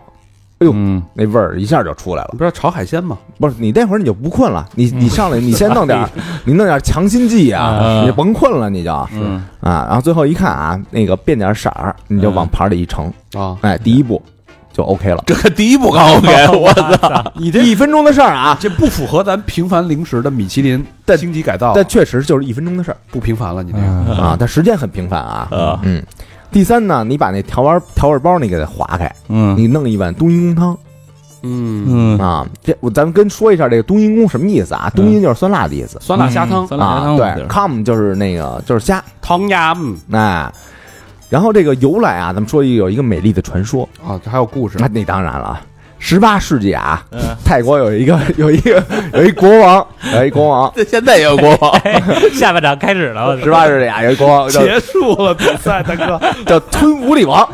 哎呦嗯。那味儿一下就出来了。不是炒海鲜吗？不是你那会儿你就不困了，你你上来你先弄点儿，你弄点儿强心剂啊，嗯。你就甭困了，你就。嗯。啊，然后最后一看啊，那个变点色儿，你就往盘里一盛，啊，哎，第一步就 OK 了。这个第一步刚 OK，我操，你这一分钟的事儿啊，这不符合咱平凡零食的米其林但星级改造，但确实就是一分钟的事儿。不平凡了，你这个。啊，但时间很平凡啊。啊。嗯，第三呢，你把那调味调味包你给它划开，嗯。你弄一碗冬阴功汤。嗯，嗯，啊。这我咱们跟说一下这个冬阴功什么意思啊？冬阴就是酸辣的意思。酸辣虾汤。酸辣虾啊，汤，对，com 就是那个就是虾，汤鸭哎。然后这个由来啊，咱们说一个有一个美丽的传说，啊，这还有故事。那那当然了，十八世纪啊，嗯。泰国有一个 有一个有一国王，有一国王，这现在也有国王，下半场开始了，十八世纪啊，有一国王叫结束了比赛，大哥，叫吞武里王，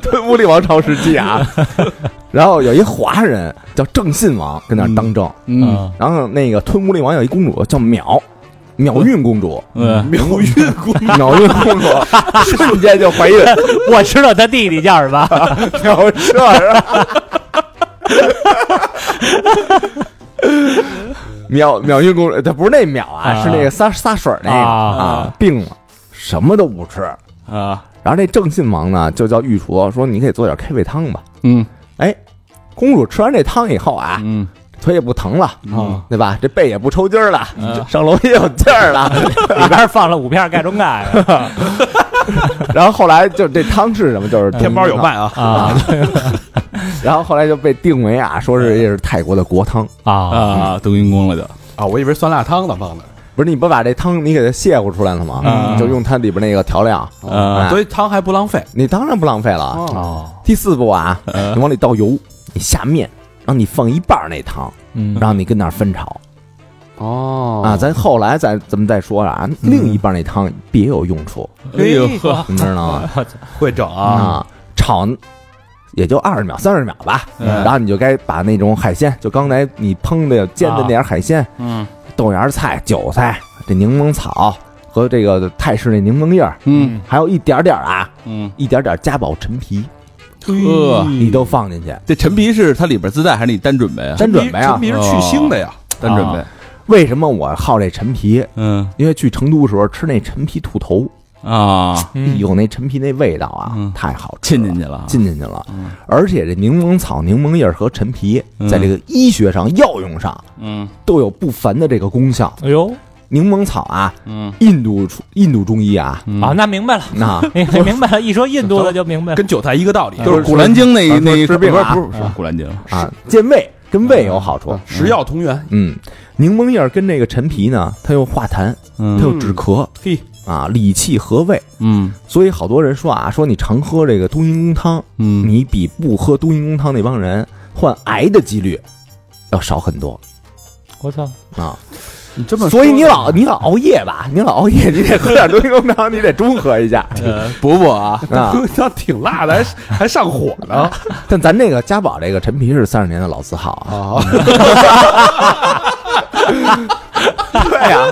吞武里王朝时期啊。然后有一华人叫郑信王跟那儿当政，嗯。然后那个吞武里王有一公主叫淼，淼运公主，嗯，苗运公淼运公主瞬间就怀孕，我知道她弟弟叫什么，淼彻是吧？淼淼运公主，她不是那秒啊，啊。是那个撒撒水那个。啊。啊，病了，什么都不吃。啊，然后这郑信王呢，就叫御厨说：“你给做点开胃汤吧。嗯”哎公主吃完这汤以后啊，嗯腿也不疼了，啊，对吧？这背也不抽筋儿了，嗯上楼也有劲儿了。里边放了五片盖中盖 然后后来就这汤是什么？就是天猫有卖啊，啊然后后来就被定为啊，说是这是泰国的国汤。啊啊，冬阴功了就，啊，我以为酸辣汤呢放的，不是你不把这汤你给它泄乎出来了吗？嗯就用它里边那个调料，啊所以汤还不浪费你当然不浪费了。哦，哦，第四步啊，嗯你往里倒油，你下面，然后你放一半那汤，嗯。让你跟那儿翻炒。哦。啊。咱后来再咱们再说啊，另一半那汤别有用处，哎呦。呵，你知道吗？会整啊，啊，炒也就二十秒、三十秒吧，嗯。然后你就该把那种海鲜，就刚才你烹的煎的那点海鲜，嗯。豆芽菜、韭菜、这柠檬草、和这个泰式那柠檬叶，嗯。还有一点点啊，嗯，一点点嘉宝陈皮，呵，你都放进去，这陈皮是它里边自带还是你单准备啊？单准备啊。陈。皮是去腥的呀，单准备，为什么我好这陈皮？嗯。因为去成都的时候吃那陈皮兔头，啊，有，那陈皮那味道啊，嗯。太好吃进去了，进进去了。嗯。而且这柠檬草、柠檬叶和陈皮，嗯。在这个医学上、药用上嗯。都有不凡的这个功效。哎呦柠檬草啊，嗯。印度出印度中医啊，嗯啊，那明白了，那。明明白了，一说印度的就明白了。跟韭菜一个道理，就是《古兰经》那一那一治病啊不是不是《古兰经》啊，健胃跟胃有好处。食药同源。嗯，柠檬叶儿跟这个陈皮呢，它又化痰，它嗯又止咳。嘿，啊，理气和胃。嗯。所以好多人说啊，说你常喝这个冬阴功汤，嗯，你比不喝冬阴功汤那帮人患癌的几率要少很多。我操，啊。你这么，所以你老你老熬夜吧，你老熬夜，你得喝点冬阴功汤，你得中和一下。补补啊，啊。他挺辣的，还 还上火呢。但咱这个家宝这个陈皮是三十年的老字号啊。啊！对呀、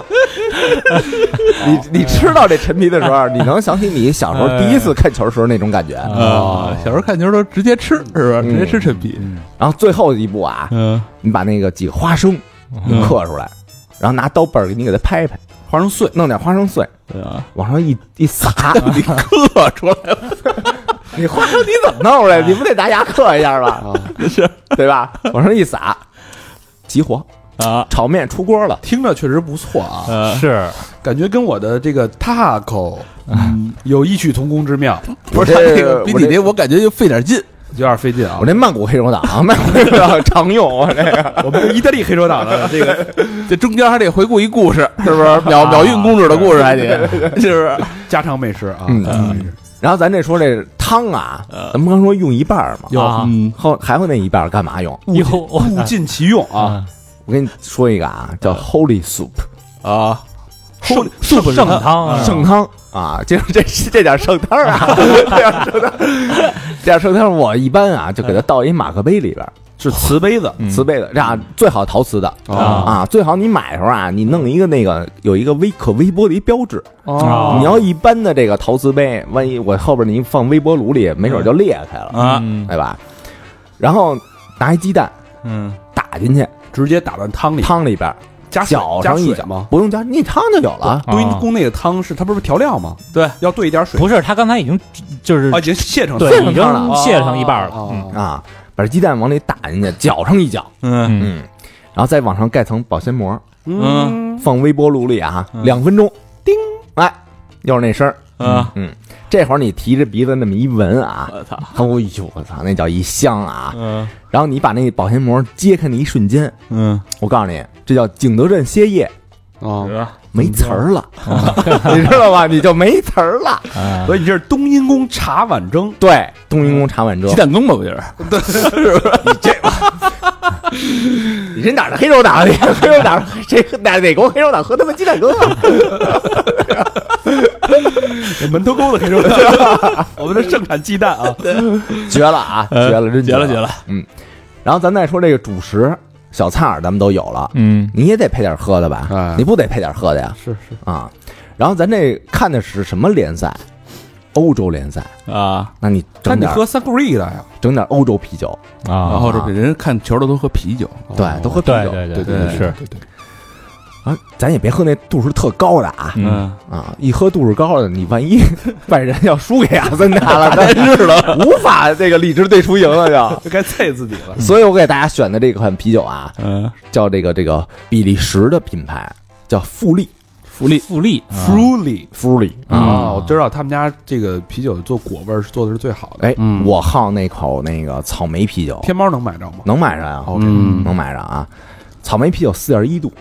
你你吃到这陈皮的时候，你能想起你小时候第一次看球时候那种感觉。啊，小时候看球都直接吃是吧？直接吃陈皮，然后最后一步啊，嗯。你把那个几个花生你刻出来，然后拿刀背儿给你给它拍拍，花生碎，弄点花生碎啊，往上一一撒，你刻出来了，你花生你怎么弄出来？你不得拿牙刻一下吧？是，对吧？往上一撒，急活啊，炒面出锅了。听着确实不错啊，呃是。感觉跟我的这个 taco 嗯。有异曲同工之妙，不是他我这这个比你这我感觉就费点劲，有点费劲啊我。这曼谷黑手党，曼谷黑手党常用我这个。我们是意大利黑手党的 这个这中间还得回顾一故事，是不是？秒秒运公主的故事还得，是不是？家常美食啊。嗯家常美食然后咱这说这汤啊，咱们刚说用一半儿嘛，啊嗯后还会那一半干嘛用？哟，我物尽其用啊。啊，我跟你说一个啊，叫 Holy Soup 啊，圣圣圣汤啊，圣汤啊，就是这这点圣汤啊，这点圣汤，这点圣汤我一般啊就给它倒一马克杯里边儿，是瓷杯子，瓷杯子，这样最好陶瓷的啊啊，最好你买的时候啊，你弄一个那个有一个微可微波的一标志，哦。你要一般的这个陶瓷杯，万一我后边你一放微波炉里，没准就裂开了，啊嗯对吧？然后拿一鸡蛋嗯打进去直接打到汤里，汤里边，加搅上一搅吗？不用加，那汤就有了。冬阴功那个汤是它不是调料吗？对，要兑一点水。不是它刚才已经就是啊，已经卸成对汤了已经了卸成一半了，啊，把鸡蛋往里打进去，搅上一搅，嗯嗯嗯，然后再往上盖层保鲜膜，嗯放微波炉里啊，嗯两分钟，叮，哎，又是那声儿，啊，嗯，这会儿你提着鼻子那么一闻啊，我操，哎呦我操，那叫一香啊！嗯然后你把那保鲜膜揭开那一瞬间，嗯，我告诉你，这叫景德镇歇业，啊，没词儿了，你知道吧？你就没词儿了。啊所以你这是冬阴功茶碗蒸，对，冬阴功茶碗蒸鸡，蛋羹吧，不就是？对，是不是你这哪儿的黑手党？你黑手党谁哪哪国黑手党喝他妈鸡蛋羹啊？门头沟的黑手党，我们这盛产鸡蛋啊。绝了啊！绝了，真绝了绝了！嗯，然后咱再说这个主食小菜儿，咱们都有了，嗯你也得配点喝的吧？哎你不得配点喝的呀？是是，啊，然后咱这看的是什么联赛？欧洲联赛，啊，那你那你整点喝三库利的呀？整点欧洲啤酒啊，然啊，后这人看球的都喝啤酒，对，都喝啤酒。对对对对是，对对，啊，咱也别喝那度数特高的啊嗯啊！一喝度数高的，你万一 拜仁要输给阿森纳了，真 是的，无法这个理智对出赢了就。就该啐自己了。所以我给大家选的这款啤酒啊，嗯，叫这个这个比利时的品牌，叫富力福利富力富力啊。啊，我知道他们家这个啤酒做果味儿是做的是最好的。哎，嗯我好那口那个草莓啤酒，天猫能买着吗？能买着呀？嗯能买着啊。草莓啤酒四点一度，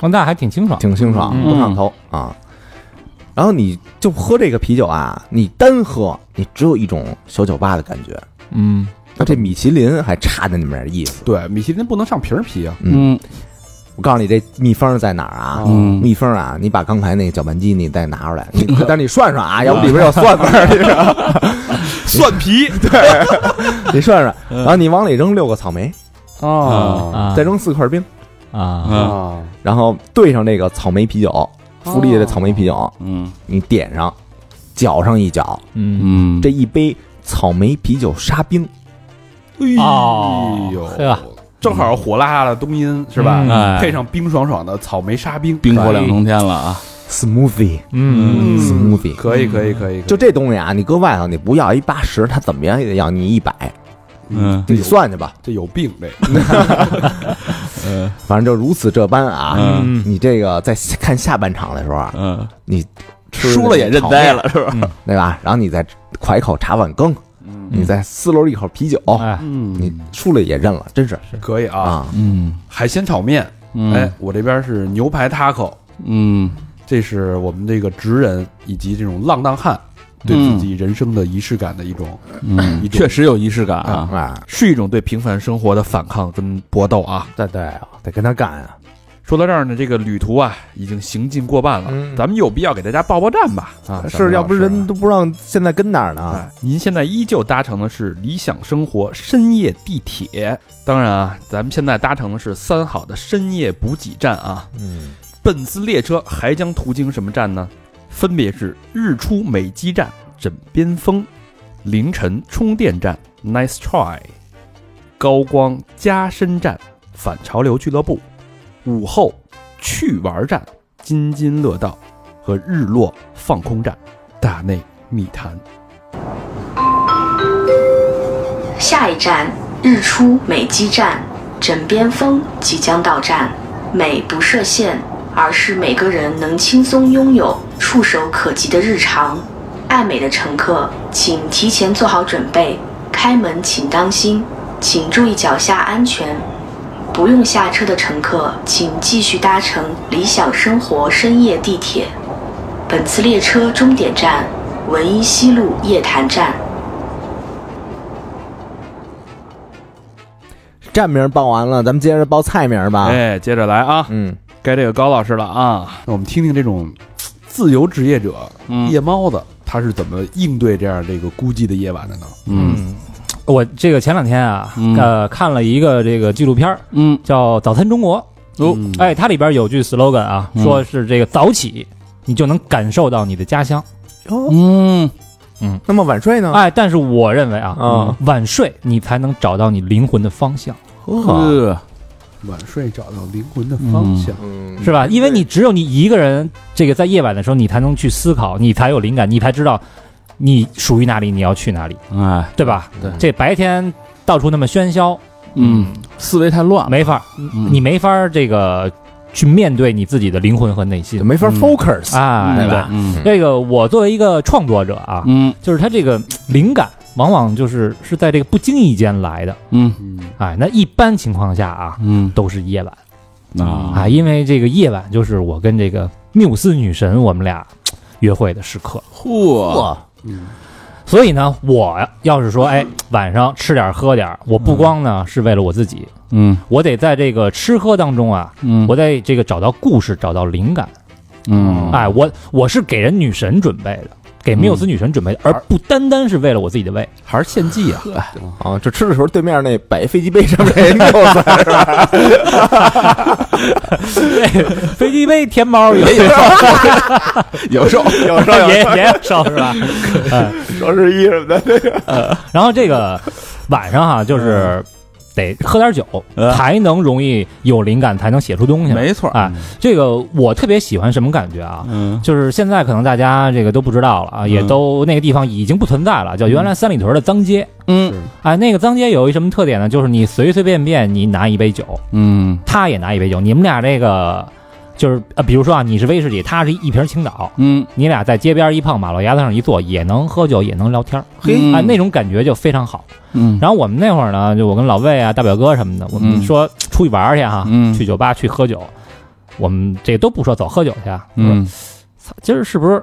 哦，那还挺清爽，挺清爽，嗯。不上头啊。然后你就喝这个啤酒啊，你单喝，你只有一种小酒吧的感觉。嗯。那这米其林还差着那么点意思。对，米其林不能上瓶儿啤啊。嗯，嗯。我告诉你这秘方在哪儿啊？嗯。秘方啊，你把刚才那个搅拌机你再拿出来，你但是你涮涮啊，要不里边有蒜味儿，你知道吗蒜皮。对。你涮涮，然后你往里扔六个草莓，啊。啊再扔四块冰，啊啊。啊，然后兑上这个草莓啤酒，福利的草莓啤酒，嗯。你点上，搅上一搅，嗯。嗯，这一杯草莓啤酒沙冰，哦哎呦呵，正好火辣辣的冬阴是吧？嗯。哎。配上冰爽爽的草莓沙冰，冰火两重天了啊，smoothie。嗯。Smoothie，可以可以可以，就这东西啊，你搁外头你不要一八十，他怎么样也得要你一百，嗯你算去吧，这有病这 嗯 反正就如此这般啊。嗯你这个在看下半场的时候啊，嗯，你吃输了也认栽了，是吧？对吧？然后你再㧟一口茶碗羹，你再撕溜一口啤酒，哎，你输了也认了，真是可以啊。啊。嗯海鲜炒面，嗯哎，我这边是牛排 taco，嗯这是我们这个职人以及这种浪荡汉对自己人生的仪式感的一种，嗯一，种确实有仪式感啊，哎，是一种对平凡生活的反抗跟搏斗啊。对对啊，得跟他干啊。说到这儿呢，这个旅途啊已经行进过半了，嗯咱们有必要给大家报报站吧？啊，是要不人都不知道现在跟哪儿呢哎？，您现在依旧搭乘的是理想生活深夜地铁，当然啊，咱们现在搭乘的是三好的深夜补给站啊。嗯，本次列车还将途经什么站呢？分别是日出美姬站、枕边风、凌晨充电站 Nice Try、高光加深站、反潮流俱乐部、午后去玩站、津津乐道和日落放空站大内密谈。下一站日出美姬站，枕边风即将到站。美不设限，而是每个人能轻松拥有、触手可及的日常。爱美的乘客，请提前做好准备，开门请当心，请注意脚下安全。不用下车的乘客，请继续搭乘理想生活深夜地铁。本次列车终点站文一西路夜坛站。站名报完了，咱们接着报菜名吧。哎，接着来啊，嗯，该这个高老师了啊。那我们听听这种 自由职业者嗯。夜猫子他是怎么应对这样这个孤寂的夜晚的呢？嗯。我这个前两天啊，嗯。呃，看了一个这个纪录片嗯。叫《早餐中国》。哦。嗯。哎，它里边有句 slogan 啊，嗯。说是这个早起，你就能感受到你的家乡。哦。嗯。嗯。那么晚睡呢？哎，但是我认为啊，啊。晚睡你才能找到你灵魂的方向，呵晚睡找到灵魂的方向。嗯，是吧？因为你只有你一个人，这个在夜晚的时候，你才能去思考，你才有灵感，你才知道你属于哪里，你要去哪里，哎对吧？对这白天到处那么喧嚣，嗯，思维太乱，没法，嗯你没法这个去面对你自己的灵魂和内心。没法嗯 focus，啊，对吧？嗯这个我作为一个创作者啊，嗯就是他这个灵感往往就是是在这个不经意间来的。嗯。嗯，哎，那一般情况下啊，嗯。都是夜晚。啊。啊，因为这个夜晚就是我跟这个缪斯女神我们俩 约会的时刻。嚯。嗯。所以呢，我要是说，哎，晚上吃点儿喝点儿，我不光呢是为了我自己，嗯。我得在这个吃喝当中啊，嗯。我在这个找到故事，找到灵感。嗯。哎，我我是给人女神准备的，给缪斯女神准备的，而不单单是为了我自己的胃。还是献祭啊？啊，这吃的时候对面那摆飞机杯上面那六色是吧？飞机杯天猫也有，有时候有时候有也也有烧是吧？哎双十一什么的，这个然后这个晚上哈，就是得喝点酒，呃才能容易有灵感，才能写出东西来。没错哎，这个我特别喜欢什么感觉啊？嗯就是现在可能大家这个都不知道了啊，也都那个地方已经不存在了，叫原来三里屯的脏街。嗯哎，那个脏街有一什么特点呢？就是你随随便便你拿一杯酒，嗯他也拿一杯酒，你们俩这个就是呃，比如说啊，你是威士忌，他是一瓶青岛，嗯。你俩在街边一碰，马路牙子上一坐，也能喝酒，也能聊天儿，嘿啊，那种感觉就非常好。嗯。然后我们那会儿呢，就我跟老魏啊、大表哥什么的，我们嗯。说出去玩儿去哈，嗯。去酒吧去喝酒，我们这都不说走喝酒去啊，嗯。操，今儿是不是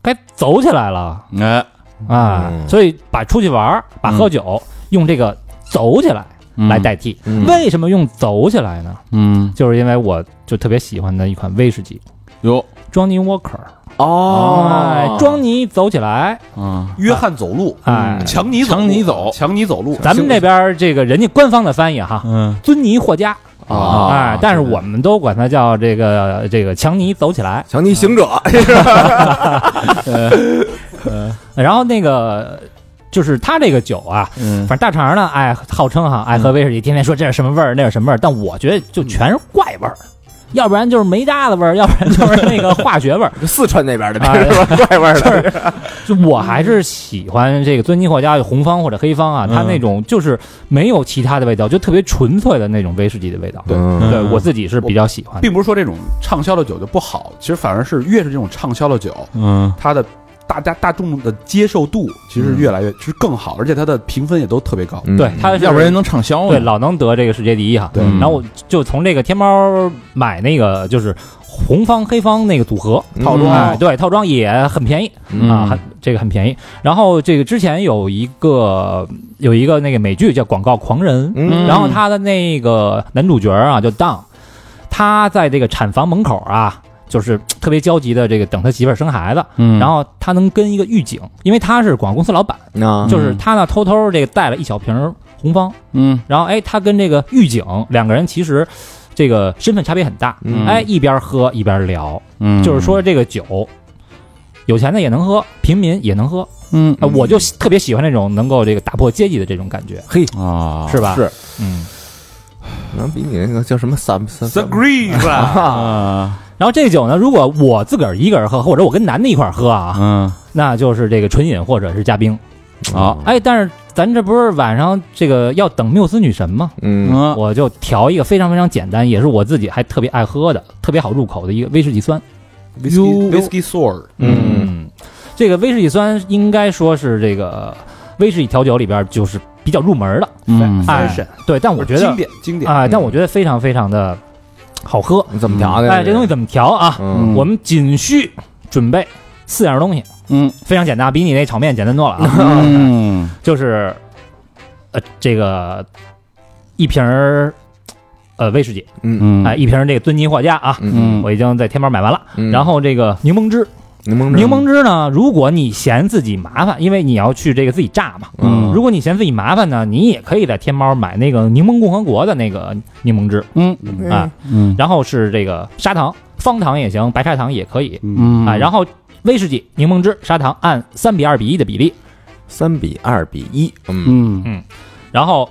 该走起来了哎。啊？嗯。所以把出去玩儿，把喝酒用这个走起来来代替。嗯。为什么用走起来呢？嗯。就是因为我就特别喜欢的一款威士忌。哟，Johnny Walker。哦。哎，庄尼走起来，嗯。约翰走路，哎，强尼强尼走。强尼走路。咱们这边这个人家官方的翻译哈，嗯。尊尼霍加，啊。哎，但是我们都管它叫这个这个强尼走起来。强尼行者，然后那个就是他这个酒啊，嗯反正大肠呢爱号称哈爱喝威士忌，天天说这是什么味儿，那是什么味儿，但我觉得就全是怪味儿。要不然就是煤渣子味儿，要不然就是那个化学味儿。四川那边的，啊 这是吧？怪味儿的，就我还是喜欢这个尊尼获加红方或者黑方啊，它那种就是没有其他的味道，就特别纯粹的那种威士忌的味道。对对我自己是比较喜欢。并不是说这种畅销的酒就不好，其实反而是越是这种畅销的酒，嗯它的大家大众的接受度其实越来越其实更好，而且它的评分也都特别高。嗯对，它要不然能畅销呢对老能得这个世界第一哈。对然后我就从这个天猫买那个就是红方黑方那个组合套装哎，对，套装也很便宜嗯啊，很这个很便宜。然后这个之前有一个有一个那个美剧叫《广告狂人》，嗯然后他的那个男主角啊叫 Don，他在这个产房门口啊。就是特别焦急的这个等他媳妇儿生孩子，嗯。然后他能跟一个狱警，因为他是广告公司老板，啊，就是他呢偷偷这个带了一小瓶红方，嗯。然后哎，他跟这个狱警两个人其实这个身份差别很大，嗯哎，一边喝一边聊，嗯。就是说这个酒，有钱的也能喝，平民也能喝，嗯呃我就特别喜欢那种能够这个打破阶级的这种感觉，嘿啊是吧？是，嗯。能比你那个叫什么？三三？啊然后这酒呢，如果我自个儿一个人喝，或者我跟男的一块儿喝啊，嗯。那就是这个纯饮或者是加冰。好。哎，但是咱这不是晚上这个要等缪斯女神吗？嗯。嗯。我就调一个非常非常简单，也是我自己还特别爱喝的，特别好入口的一个威士忌酸。Whisky Whisky Sour，嗯，这个威士忌酸应该说是这个威士忌调酒里边就是比较入门的，嗯。哎 Fashion，对，但我觉得经典经典。啊、但我觉得非常非常的好喝。你怎么调的？哎，这东西怎么调啊？嗯我们仅需准备四样东西，嗯非常简单，比你那炒面简单多了啊。嗯就是呃，这个一瓶儿呃威士忌，嗯嗯哎，一瓶儿这个尊尼获加啊，嗯我已经在天猫买完了。嗯，然后这个柠檬汁，柠檬汁。柠檬汁呢，如果你嫌自己麻烦，因为你要去这个自己榨嘛，嗯。如果你嫌自己麻烦呢，你也可以在天猫买那个柠檬共和国的那个柠檬汁，嗯。啊，嗯。然后是这个砂糖，方糖也行，白砂糖也可以嗯。啊，然后威士忌、柠檬汁、砂糖按三比二比一的比例，三比二比一，嗯。嗯。然后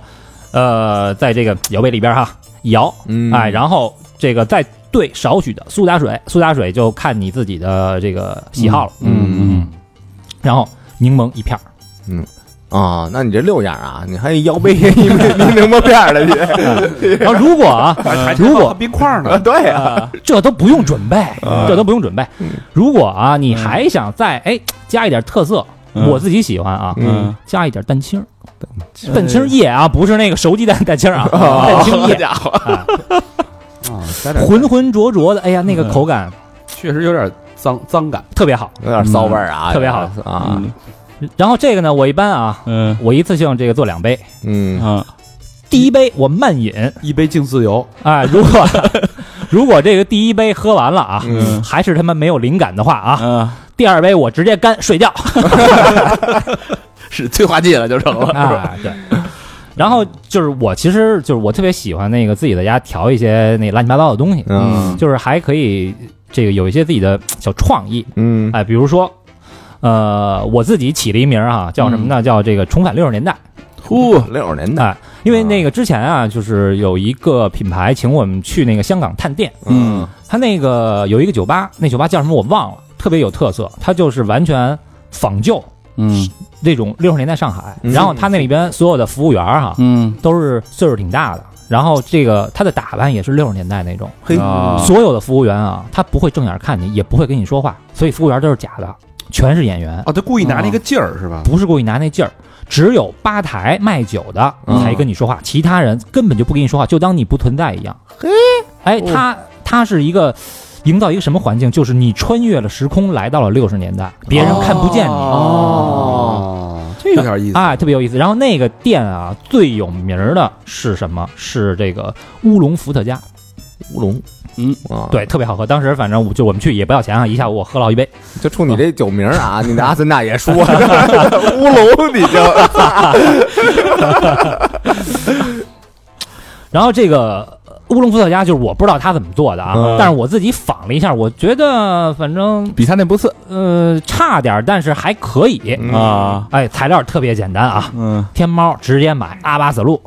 呃，在这个摇杯里边哈摇，嗯，哎，然后这个再兑少许的苏打水，苏打水就看你自己的这个喜好了，嗯嗯然后柠檬一片儿。啊，那你这六样啊，你还腰杯柠檬片儿的你，然后如果啊，如果冰块呢？啊对啊，这都不用准备，这都不用准备。如果啊，你还想再哎加一点特色，嗯我自己喜欢啊，嗯加一点蛋清儿，蛋清液啊，不是那个熟鸡蛋蛋清儿啊，蛋清液，家伙，啊啊，加点浑浑浊浊的，哎呀，那个口感确实有点脏脏感。特别好。有点骚味儿啊，特别好。啊，然后这个呢，我一般啊，嗯。我一次性这个做两杯，嗯。啊第一杯我慢饮，一杯敬自由，哎，如果 如果这个第一杯喝完了啊，嗯。还是他妈没有灵感的话啊，嗯。第二杯我直接干睡觉。是催化剂了就成了啊，对。然后就是我其实就是我特别喜欢那个自己在家调一些那乱七八糟的东西，嗯就是还可以这个有一些自己的小创意，嗯哎，比如说。呃，我自己起了一名儿啊，叫什么呢？叫这个重返六十年代。呼，六十年代，哎，因为那个之前啊，就是有一个品牌请我们去那个香港探店，嗯他那个有一个酒吧，那酒吧叫什么我忘了，特别有特色，它就是完全仿旧嗯那种六十年代上海。嗯然后他那里边所有的服务员儿哈，嗯都是岁数挺大的，然后这个他的打扮也是六十年代那种。嘿啊所有的服务员啊，他不会正眼看你，也不会跟你说话，所以服务员都是假的，全是演员，啊，他故意拿那个劲儿是吧？不是故意拿那劲儿。只有吧台卖酒的嗯才跟你说话，其他人根本就不跟你说话，就当你不存在一样。嘿，哎，他他是一个营造一个什么环境？就是你穿越了时空，来到了六十年代，别人看不见你。哦，这有点意思。哎，特别有意思。然后那个店啊，最有名的是什么？是这个乌龙伏特加。乌龙，嗯啊，对，特别好喝。当时反正我就我们去也不要钱啊，一下午我喝了一杯。就冲你这酒名儿啊，你的阿森纳也说乌龙，你 就 然后这个呃乌龙伏特加就是我不知道他怎么做的啊，嗯。但是我自己仿了一下，我觉得反正比他那不次呃差点儿，但是还可以。嗯。啊，哎，材料特别简单啊，嗯。天猫直接买阿巴斯路，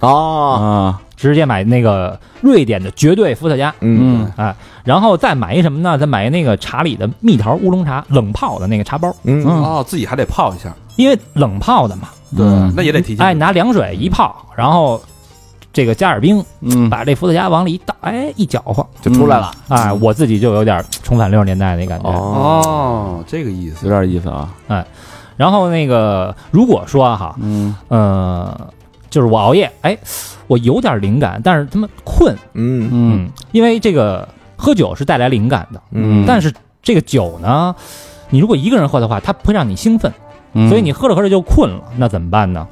哦，啊，直接买那个瑞典的绝对伏特加，嗯。哎，然后再买一什么呢？再买一那个茶里的蜜桃乌龙茶，冷泡的那个茶包，嗯。哦，自己还得泡一下，因为冷泡的嘛，对嗯，那也得提前。哎，拿凉水一泡，然后这个加尔冰，嗯，把这伏特加往里一倒，哎，一搅和，就出来了。哎，我自己就有点重返六十年代那感觉。哦，哦，这个意思。有。点意思啊，哎然后那个，如果说哈，嗯。呃，就是我熬夜，哎，我有点灵感，但是他妈困，嗯。嗯因为这个喝酒是带来灵感的，嗯，但是这个酒呢，你如果一个人喝的话，它不会让你兴奋，嗯，所以你喝着喝着就困了，那怎么办呢？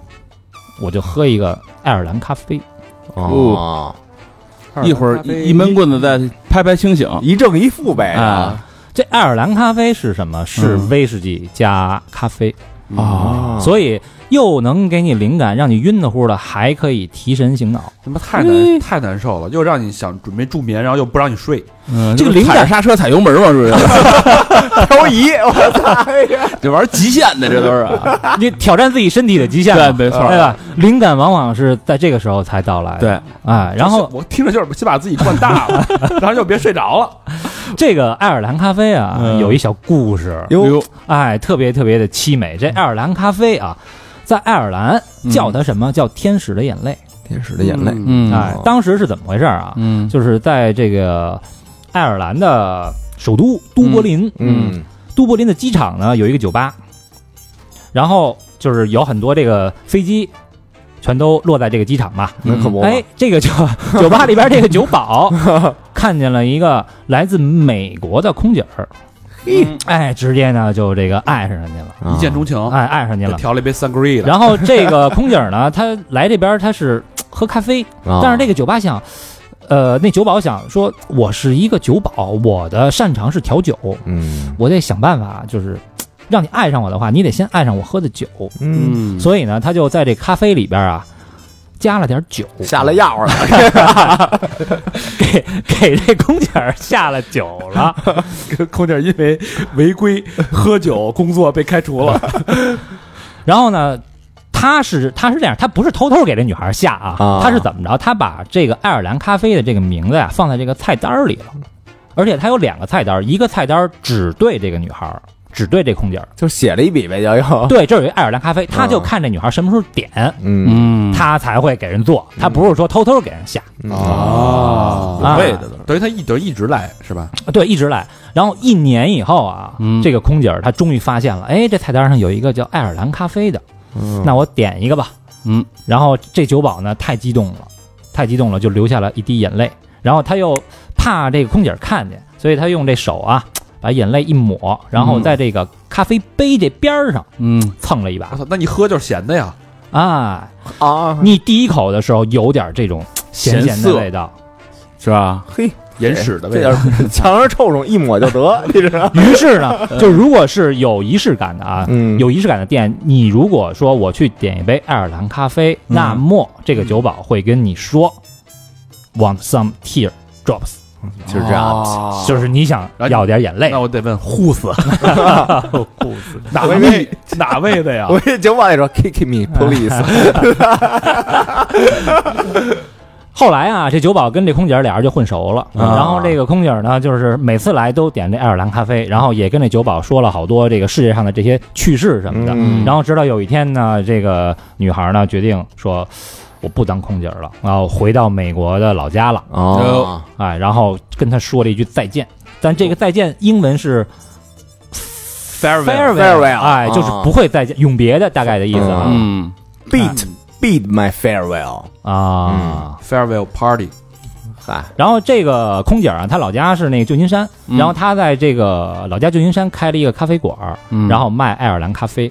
我就喝一个爱尔兰咖啡，哦，一会儿一一闷棍子再拍拍清醒，一正一负呗啊。这爱尔兰咖啡是什么？是嗯。威士忌加咖啡，啊，所以又能给你灵感，让你晕得乎的，还可以提神醒脑。他妈太难太难受了，又让你想准备助眠，然后又不让你睡。嗯，这个灵感踩着刹车踩油门嘛，是不是？漂移，我操！哎呀，这玩意儿极限的，这都是啊。你挑战自己身体的极限嘛，对没错对吧？灵感往往是在这个时候才到来。对，哎，然后我听着就是先把自己灌大了，然后就别睡着了。这个爱尔兰咖啡啊，嗯有一小故事，哟，哎，特别特别的凄美。这爱尔兰咖啡啊，在爱尔兰叫它什么？叫天使的眼泪。天使的眼泪，嗯。哎，当时是怎么回事啊？嗯。就是在这个爱尔兰的首都都柏林，嗯。都柏林的机场呢有一个酒吧，然后就是有很多这个飞机全都落在这个机场嘛。那可不嘛，哎，这个酒 酒吧里边这个酒保 看见了一个来自美国的空姐儿，哎，直接呢就这个爱上人家了，啊。一见钟情，哎，爱上你了。调了一杯 sangria，然后这个空姐儿呢，她来这边她是喝咖啡，啊。但是这个酒吧想，呃，那酒保想说，我是一个酒保，我的擅长是调酒，嗯。我得想办法，就是让你爱上我的话，你得先爱上我喝的酒。嗯，嗯，所以呢，他就在这咖啡里边啊，加了点酒，下了药了，给给这空姐儿下了酒了。空姐因为违规喝酒工作被开除了。然后呢，他是他是这样，他不是偷偷给这女孩下啊，啊他是怎么着？他把这个爱尔兰咖啡的这个名字呀、放在这个菜单里了，而且他有两个菜单，一个菜单只对这个女孩，只对这空姐儿。就写了一笔呗，就又，对，这有一爱尔兰咖啡，他就看这女孩什么时候点，嗯嗯，他才会给人做，他不是说偷偷给人下。哦啊会的，等于他一等于一直来是吧？对，一直来。然后一年以后啊，嗯这个空姐儿她终于发现了，哎，这菜单上有一个叫爱尔兰咖啡的，嗯那我点一个吧。嗯，然后这酒保呢太激动了，太激动了，就流下了一滴眼泪。然后他又怕这个空姐儿看见，所以他用这手啊把眼泪一抹，然后在这个咖啡杯这边儿上嗯蹭了一把我。操，那你喝就是咸的呀？啊，啊，你第一口的时候有点这种咸咸的涩味道，是吧？嘿，眼屎的这味道叫。墙上臭虫一抹就得，你知道？于是呢，就如果是有仪式感的啊，嗯有仪式感的店，你如果说我去点一杯爱尔兰咖啡，嗯那么这个酒保会跟你说，want some tear drops，就是这样，哦。就是你想要点眼泪。那。我得问护死故事哪位？哪位的呀？我这酒保也说 kick me please，后来啊，这酒保跟这空姐儿俩人就混熟了，啊。然后这个空姐儿呢，就是每次来都点这爱尔兰咖啡，然后也跟这酒保说了好多这个世界上的这些趣事什么的。嗯。然后直到有一天呢，这个女孩呢决定说，我不当空姐儿了，然后回到美国的老家了，哦，哎，然后跟他说了一句再见，但这个再见英文是 farewell，farewell，哎，就是不会再见，永别的大概的意思啊。嗯。beat beat my farewell，啊，farewell party，嗨，然后这个空姐儿啊，她老家是那个旧金山，嗯。然后她在这个老家旧金山开了一个咖啡馆然后卖爱尔兰咖啡。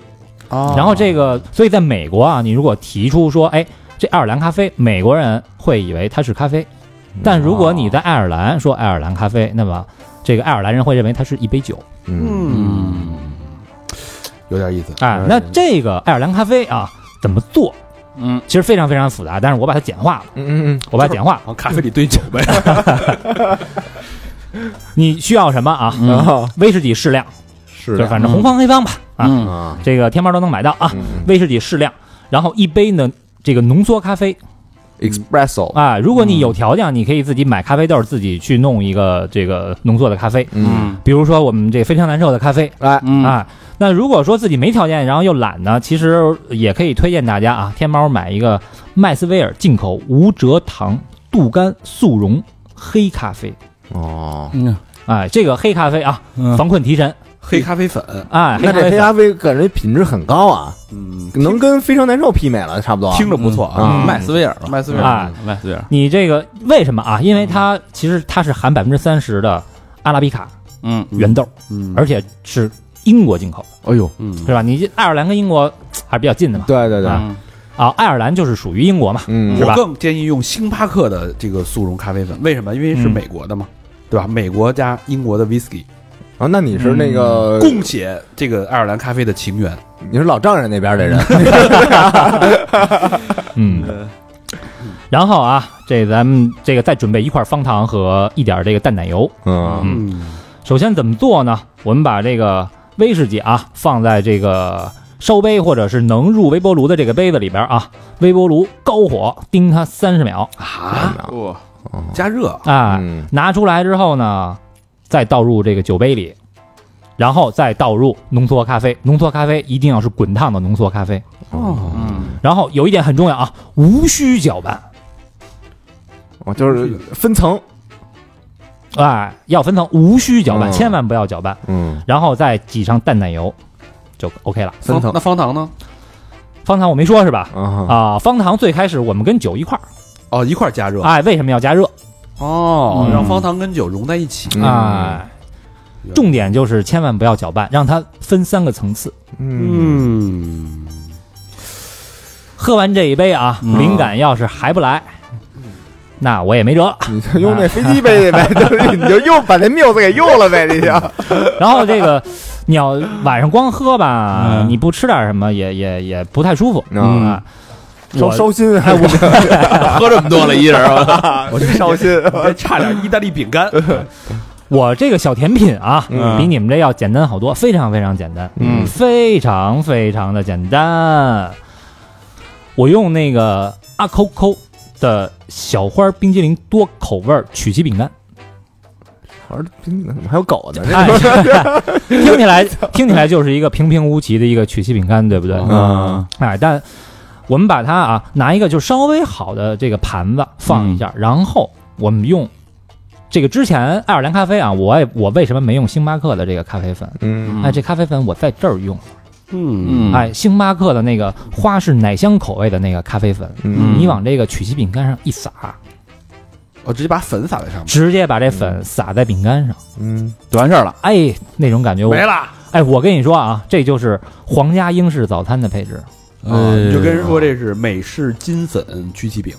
哦。然后这个，所以在美国啊，你如果提出说，哎，这爱尔兰咖啡，美国人会以为它是咖啡，但如果你在爱尔兰说爱尔兰咖啡，那么这个爱尔兰人会认为它是一杯酒。嗯嗯，有点意思。哎，那这个爱尔兰咖啡啊，怎么做？嗯，其实非常非常复杂，但是我把它简化了，嗯嗯我把它简化了。往咖啡里兑酒呗。你需要什么啊？威士忌适量，是反正红方黑方吧，啊，这个天猫都能买到啊。嗯威士忌适量，然后一杯呢这个浓缩咖啡，espresso，啊，如果你有条件，你可以自己买咖啡豆，自己去弄一个这个浓缩的咖啡。嗯，比如说我们这非常难受的咖啡。哎，嗯啊，那如果说自己没条件，然后又懒呢，其实也可以推荐大家啊，天猫买一个麦斯威尔进口无蔗糖杜甘速溶黑咖啡。哦，嗯哎，这个黑咖啡啊，嗯。防困提神。黑咖啡粉，哎，那这黑咖啡粉。咖啡感觉品质很高啊，嗯，能跟非常难受媲美了，差不多。听着不错啊。嗯。麦斯威尔吧，麦斯威尔。啊，麦斯威尔，你这个为什么啊？因为它其实它是含百分之三十的阿拉比卡嗯。原豆，嗯，而且是英国进口的，哎呦，嗯。是吧？你这爱尔兰跟英国还是比较近的嘛。对对对，嗯。啊，爱尔兰就是属于英国嘛。嗯，是吧？我更建议用星巴克的这个速溶咖啡粉，为什么？因为是嗯。美国的嘛，对吧？美国加英国的 whisky，啊，那你是那个，共写这个爱尔兰咖啡的情缘。你是老丈人那边的人，嗯。然后啊，这咱们这个再准备一块方糖和一点这个淡奶油。嗯。嗯。首先怎么做呢？我们把这个威士忌啊放在这个烧杯或者是能入微波炉的这个杯子里边啊，微波炉高火叮它三十秒。啊，哇，加热，啊，嗯。拿出来之后呢，再倒入这个酒杯里，然后再倒入浓缩咖啡。浓缩咖啡一定要是滚烫的浓缩咖啡。哦，嗯然后有一点很重要啊，无需搅拌，哦就是分层，哎，要分层，无需搅拌，嗯千万不要搅拌。嗯，然后再挤上淡奶油，就 OK 了。分层那方糖呢？方糖我没说是吧？啊，啊，方糖最开始我们跟酒一块儿，哦，一块儿加热。哎，为什么要加热？哦，嗯。让方糖跟酒融在一起。嗯。哎，重点就是千万不要搅拌，让它分三个层次。嗯，嗯，喝完这一杯啊，嗯。灵感要是还不来，那我也没辙。了。你就用那飞机杯呗，就是你就又把那缪子给用了呗，你就，然后这个你要晚上光喝吧，嗯。你不吃点什么也也也不太舒服。嗯。啊。烧烧心，还 我喝这么多了，一人儿，我这烧心，还差点意大利饼干。我这个小甜品啊，嗯比你们这要简单好多，非常非常简单，嗯非常非常的简单。我用那个阿扣扣的小花冰激凌多口味曲奇饼干，我说怎么还有狗呢？哎，听起来听起来就是一个平平无奇的一个曲奇饼干，对不对？嗯哎，但我们把它啊拿一个就稍微好的这个盘子放一下，然后我们用这个之前爱尔兰咖啡啊，我也我为什么没用星巴克的这个咖啡粉？嗯哎，这咖啡粉我在这儿用，嗯嗯，哎，星巴克的那个花式奶香口味的那个咖啡粉，嗯你往这个曲奇饼干上一撒，我直接把粉撒在上面，直接把这粉撒在饼干上，嗯就完事儿了。哎，那种感觉我没了。哎，我跟你说啊，这就是皇家英式早餐的配置。啊，你就跟人说这是美式金粉曲奇饼。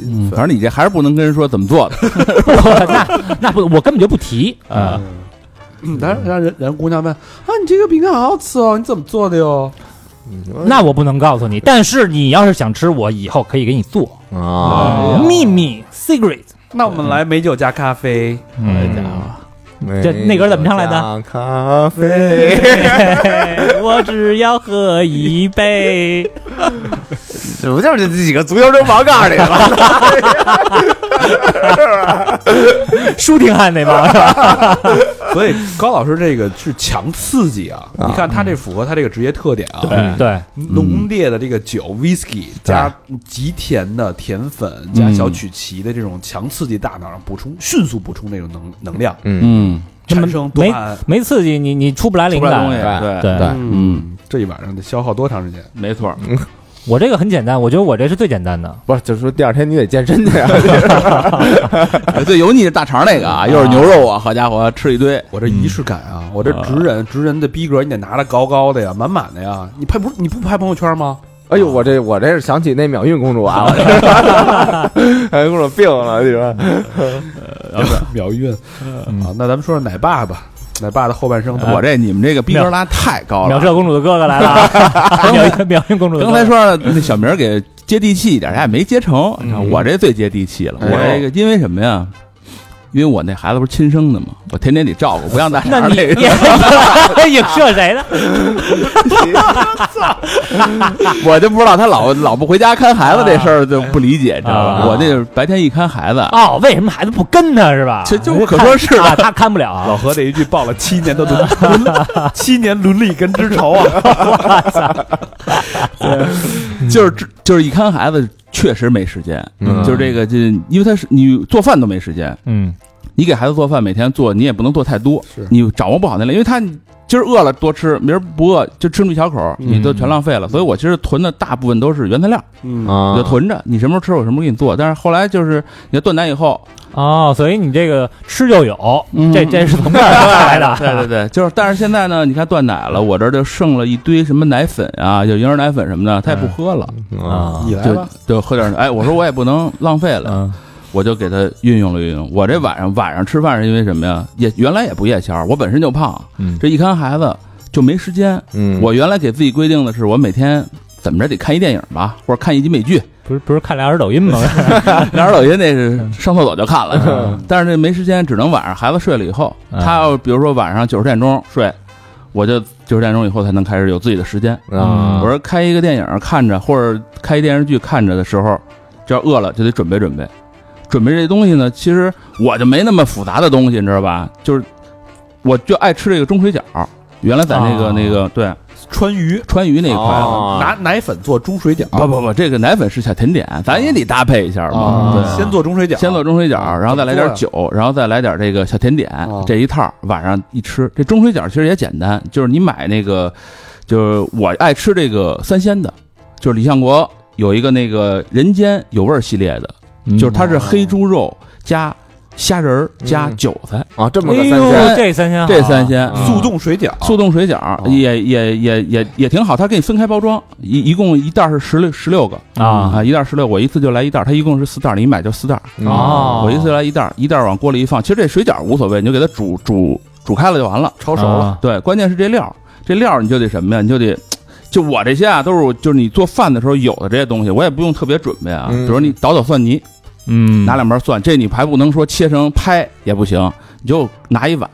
嗯，反正你这还是不能跟人说怎么做的。那那不，我根本就不提啊。嗯，当然让人人姑娘问啊，你这个饼干好好吃哦，你怎么做的哟？那我不能告诉你，但是你要是想吃，我以后可以给你做啊，秘密 secret。那我们来美酒加咖啡，嗯，这这那歌怎么唱来的？咖啡，我只要喝一杯。这 不就是这几个足球流氓告诉你的吗？舒廷汉那帮是吧？所以高老师这个是强刺激啊！啊你看他这符合他这个职业特点啊，对对，浓烈的这个酒 whisky 加极甜的甜粉加小曲奇的这种强刺激大脑上补充，迅速补充那种能能量，嗯，产生多没。没刺激你，你出不来灵感。对对对嗯，这一晚上得消耗多长时间？没错。我这个很简单，我觉得我这是最简单的。不是，就是说第二天你得健身去啊。最油腻是大肠那个啊，又是牛肉啊，好家伙，吃一堆。我这仪式感啊，我这直人直人的逼格，你得拿的高高的呀，满满的呀。你拍不你不拍朋友圈吗？哎呦，我这我这是想起那秒运公主啊，我这 哎，公主病了，你说？秒运啊！那咱们说说奶爸吧，奶爸的后半生我这你们这个逼格拉太高了。秒射公主的哥哥来了啊！秒秒运公主刚才说那小明给接地气一点，人家也没接成。我这最接地气了，我这个因为什么呀？因为我那孩子不是亲生的嘛，我天天得照顾，不让咱那你俩那 个你 影射谁呢？我就不知道他老老不回家看孩子这事儿就不理解，知道吧？啊我那白天一看孩子，哦，为什么孩子不跟他是吧？这就可说是啊，他看不了老何这一句报了七年的伦伦七年伦理根之仇啊！就是就是一看孩子确实没时间，嗯。就是这个就因为他是你做饭都没时间，嗯。你给孩子做饭每天做你也不能做太多是，你掌握不好那量，因为他今儿饿了多吃，明儿不饿就吃那么一小口，你都全浪费了。所以我其实囤的大部分都是原材料，嗯。啊。我就囤着，你什么时候吃我什么时候给你做。但是后来就是你要断奶以后，哦，所以你这个吃就有，嗯。这这是从这儿来的。对对对，就是，但是现在呢，你看断奶了，我这儿就剩了一堆什么奶粉啊，就婴儿奶粉什么的，他也不喝了，啊。就你来吧，就喝点儿。哎，我说我也不能浪费了，嗯我就给他运用了运用。我这晚上晚上吃饭是因为什么呀？也原来也不夜宵，我本身就胖，嗯这一看孩子就没时间。嗯我原来给自己规定的是，我每天怎么着得看一电影吧，或者看一集美剧。不是不是看俩人抖音吗？俩人抖音那是上厕所就看了，但是这没时间，只能晚上孩子睡了以后，嗯他要比如说晚上九十点钟睡，我就九十点钟以后才能开始有自己的时间。啊我说开一个电影看着，或者开一电视剧看着的时候，只要饿了就得准备准备。准备这东西呢，其实我就没那么复杂的东西，你知道吧？就是我就爱吃这个中水饺，原来在那个、哦那个对川渝川渝那一块拿奶粉做中水饺，不不不，这个奶粉是小甜点，咱也得搭配一下嘛。先做中水饺，先做中水饺，然后再来点酒，然后再来点这个小甜点，这一套晚上一吃。这中水饺其实也简单，就是你买那个，就是我爱吃这个三鲜的，就是李相国有一个那个人间有味儿系列的，就是它是黑猪肉加虾仁儿加嗯韭菜，啊，这么个哎呦三鲜，，这三鲜好。这三鲜。嗯。速冻水饺，速冻水饺也也也也也挺好，它给你分开包装，一一共一袋是十六十六个。啊。啊，一袋十六，我一次就来一袋，它一共是四袋，你一买就四袋。啊，我一次来一袋儿，一袋儿往锅里一放，其实这水饺无所谓，你就给它煮煮煮开了就完了。焯熟了，啊。对，关键是这料儿，这料儿你就得什么呀？你就得，就我这些啊，都是就是你做饭的时候有的这些东西，我也不用特别准备啊。嗯。比如你捣捣蒜泥，嗯，拿两瓣蒜，这你还不能说切成拍也不行，你就拿一碗，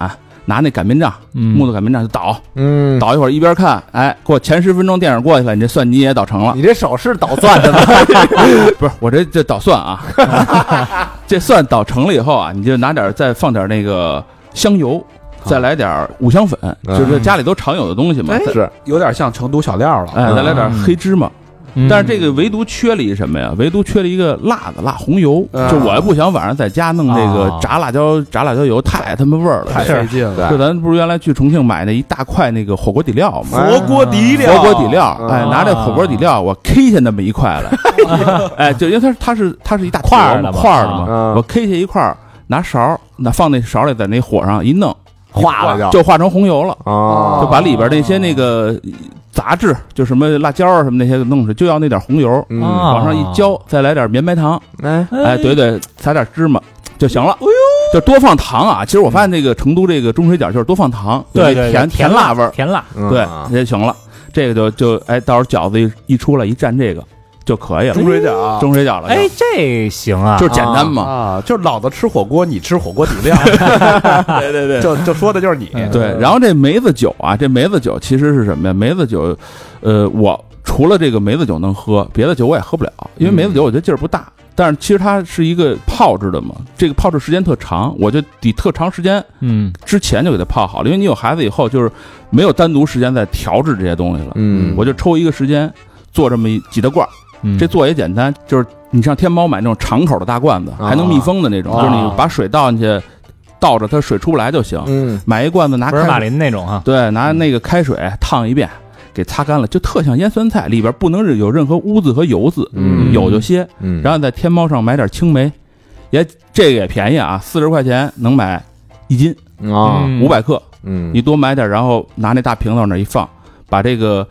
拿那擀面杖，嗯木头擀面杖就捣，嗯，捣一会儿一边看，哎，过前十分钟电影过去了，你这蒜泥也捣成了。你这手是捣蒜的吗？不是我这这捣蒜啊，这蒜捣成了以后啊，你就拿点儿再放点儿那个香油，再来点儿五香粉，嗯就是家里都常有的东西嘛。再是有点像成都小料了，哎，再来点儿黑芝麻，嗯。但是这个唯独缺了一什么呀？唯独缺了一个辣子，辣红油。嗯。就我也不想晚上在家弄那个啊。炸辣椒，炸辣椒油太他妈味儿了。太费劲了。就咱不是原来去重庆买那一大块那个火锅底料吗？火锅底料，火锅底料，嗯。哎，拿这火锅底料，我 K 下那么一块来，哎，就因为它是它是它是一大块儿的嘛。块儿的啊嘛，嗯。我 K 下一块儿，拿勺那放那勺里，在那火上一弄，化了就。化成红油了，啊，就把里边那些那个杂质，就什么辣椒啊什么那些弄出来，就要那点红油，往上一浇，再来点绵白糖，哎，哎，怼怼，撒点芝麻就行了。哎呦，就多放糖啊！其实我发现这个成都这个中水饺就是多放糖，有对甜甜辣味儿，甜辣，对嗯，这就行了。这个就就哎，到时候饺子一一出来一蘸这个就可以了，中水饺，中水饺了，哎，这行啊，就是简单嘛。啊，就是老子吃火锅，你吃火锅底料，对对对就就说的就是你，对。然后这梅子酒啊，这梅子酒其实是什么呀？梅子酒，呃，我除了这个梅子酒能喝，别的酒我也喝不了，因为梅子酒我觉得劲儿不大。但是其实它是一个泡制的嘛，这个泡制时间特长，我就得特长时间嗯之前就给它泡好了，因为你有孩子以后就是没有单独时间再调制这些东西了。嗯我就抽一个时间做这么一几大罐儿，嗯，这做也简单，就是你上天猫买那种敞口的大罐子，啊。还能密封的那种，啊。就是你把水倒进去，倒着它水出不来就行。嗯。买一罐子拿福尔马，林那种哈，对，拿那个开水烫一遍，给擦干了，就特像腌酸菜，里边不能有任何污渍和油渍，嗯。有就歇。嗯，然后在天猫上买点青梅，也这个也便宜啊，四十块钱能买一斤，啊，嗯五百克，嗯，你多买点，然后拿那大瓶子往那一放，把这个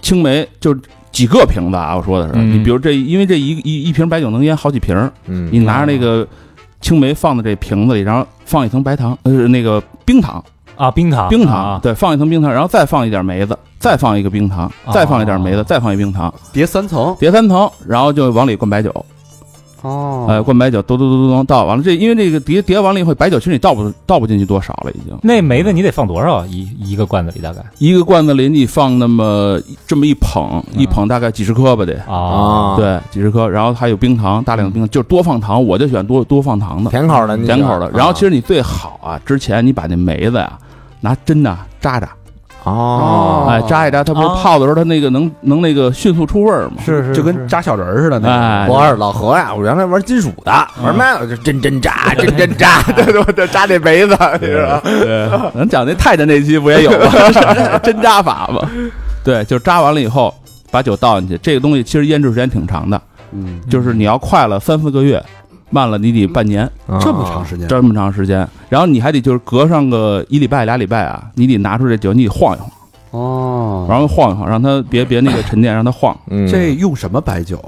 青梅就几个瓶子啊，我说的是，嗯。你比如这，因为这一一一瓶白酒能腌好几瓶儿，嗯。你拿着那个青梅放在这瓶子里，然后放一层白糖，呃，那个冰糖，啊，冰糖，冰糖啊，对，放一层冰糖，然后再放一点梅子，再放一个冰糖，再放一点梅子，再放一冰糖，叠三层，叠三层，然后就往里灌白酒，哦哎，灌白酒，咚咚咚咚咚倒，完了这因为这个叠叠完了以后，白酒其实你倒不倒不进去多少了，已经那梅子你得放多少啊？一一个罐子里大概一个罐子里你放那么这么一捧，一捧大概几十颗吧得。啊，啊，，对，几十颗，然后还有冰糖，大量的冰糖，就是多放糖，我就喜欢多多放糖的，甜口的，甜口的。然后其实实你最好啊，之前你把那梅子呀拿针呐扎扎，哦，哎，扎一扎，它不是哦泡的时候，它那个能能那个迅速出味儿吗？是是就跟扎小人儿似的那哎，我是老何呀，我原来玩金属的，玩麦我就真真扎，真真扎，对对对，扎这杯子，你知道？对，咱讲那太监那期不也有吗？针扎法吗？对，就扎完了以后，把酒倒进去。这个东西其实腌制时间挺长的，嗯，就是你要快了三四个月，慢了你得半年，这么长时间，这么长时间。然后你还得就是隔上个一礼拜俩礼拜啊，你得拿出这酒，你得晃一晃，哦，然后晃一晃，让它别别那个沉淀，让它晃。嗯。这用什么白酒？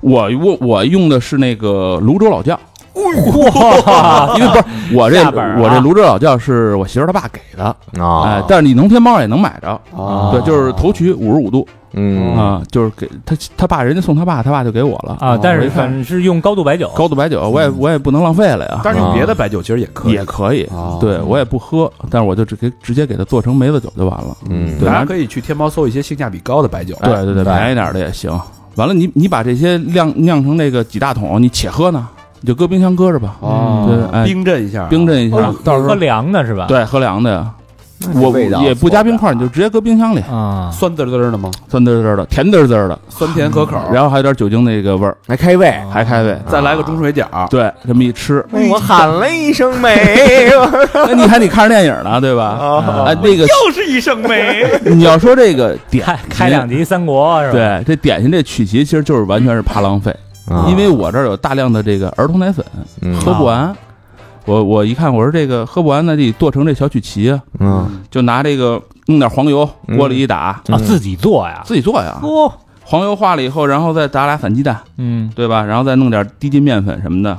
我我我用的是那个泸州老窖，哇，因为不是我这我这泸州老窖是我媳妇儿她爸给的，啊，哎，但是你农天猫也能买着。啊对，就是头曲五十五度嗯啊，就是给他他爸，人家送他爸，他爸就给我了啊，但是反正是用高度白酒，高度白酒，我也我也不能浪费了呀，但是用别的白酒其实也可以，也可以哦，对我也不喝，但是我就直给直接给它做成梅子酒就完了。嗯对大家可以去天猫搜一些性价比高的白酒。对对对，便宜点儿的也行。完了，你你把这些酿酿成那个几大桶，你且喝呢，你就搁冰箱搁着吧，哦对哎冰镇一下，冰镇一下到时候喝凉的是吧？对喝凉的呀。我味道也不加冰块，你就直接搁冰箱里，啊，酸滋滋的吗？酸滋滋的，甜滋滋的，酸甜可口，然后还有点酒精那个味儿，还开胃，还开胃。再来个中水饺，对，这么一吃，我喊了一声美，那你还得看着电影呢，对吧？啊哎，那个又是一声美。你要说这个点开开两集三国是吧？，对，这点心这曲奇其实就是完全是怕浪费，因为我这儿有大量的这个儿童奶粉，嗯喝不完。我我一看，我说这个喝不完，那得剁成这小曲奇啊，嗯。就拿这个弄点黄油，嗯锅里一打，啊，自己做呀，自己做呀。哦，黄油化了以后，然后再打俩散鸡蛋，嗯，对吧？然后再弄点低筋面粉什么的。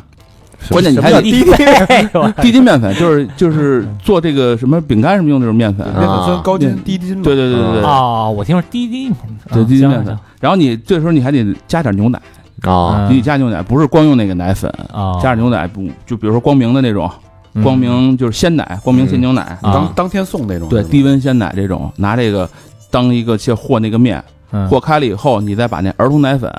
关键你还得什么叫滴滴 低筋面粉，就是就是做这个什么饼干什么用那种面粉。面粉分高筋嗯、低筋嘛。对对对对对，哦，我听说低筋，对啊低筋面粉。然后你这时候你还得加点牛奶，啊。你得加牛奶，不是光用那个奶粉，啊，加点牛奶不就比如说光明的那种，嗯。光明就是鲜奶，光明鲜牛奶，啊当当天送那种。对，低温鲜奶这种，拿这个当一个去和那个面，嗯。和开了以后，你再把那儿童奶粉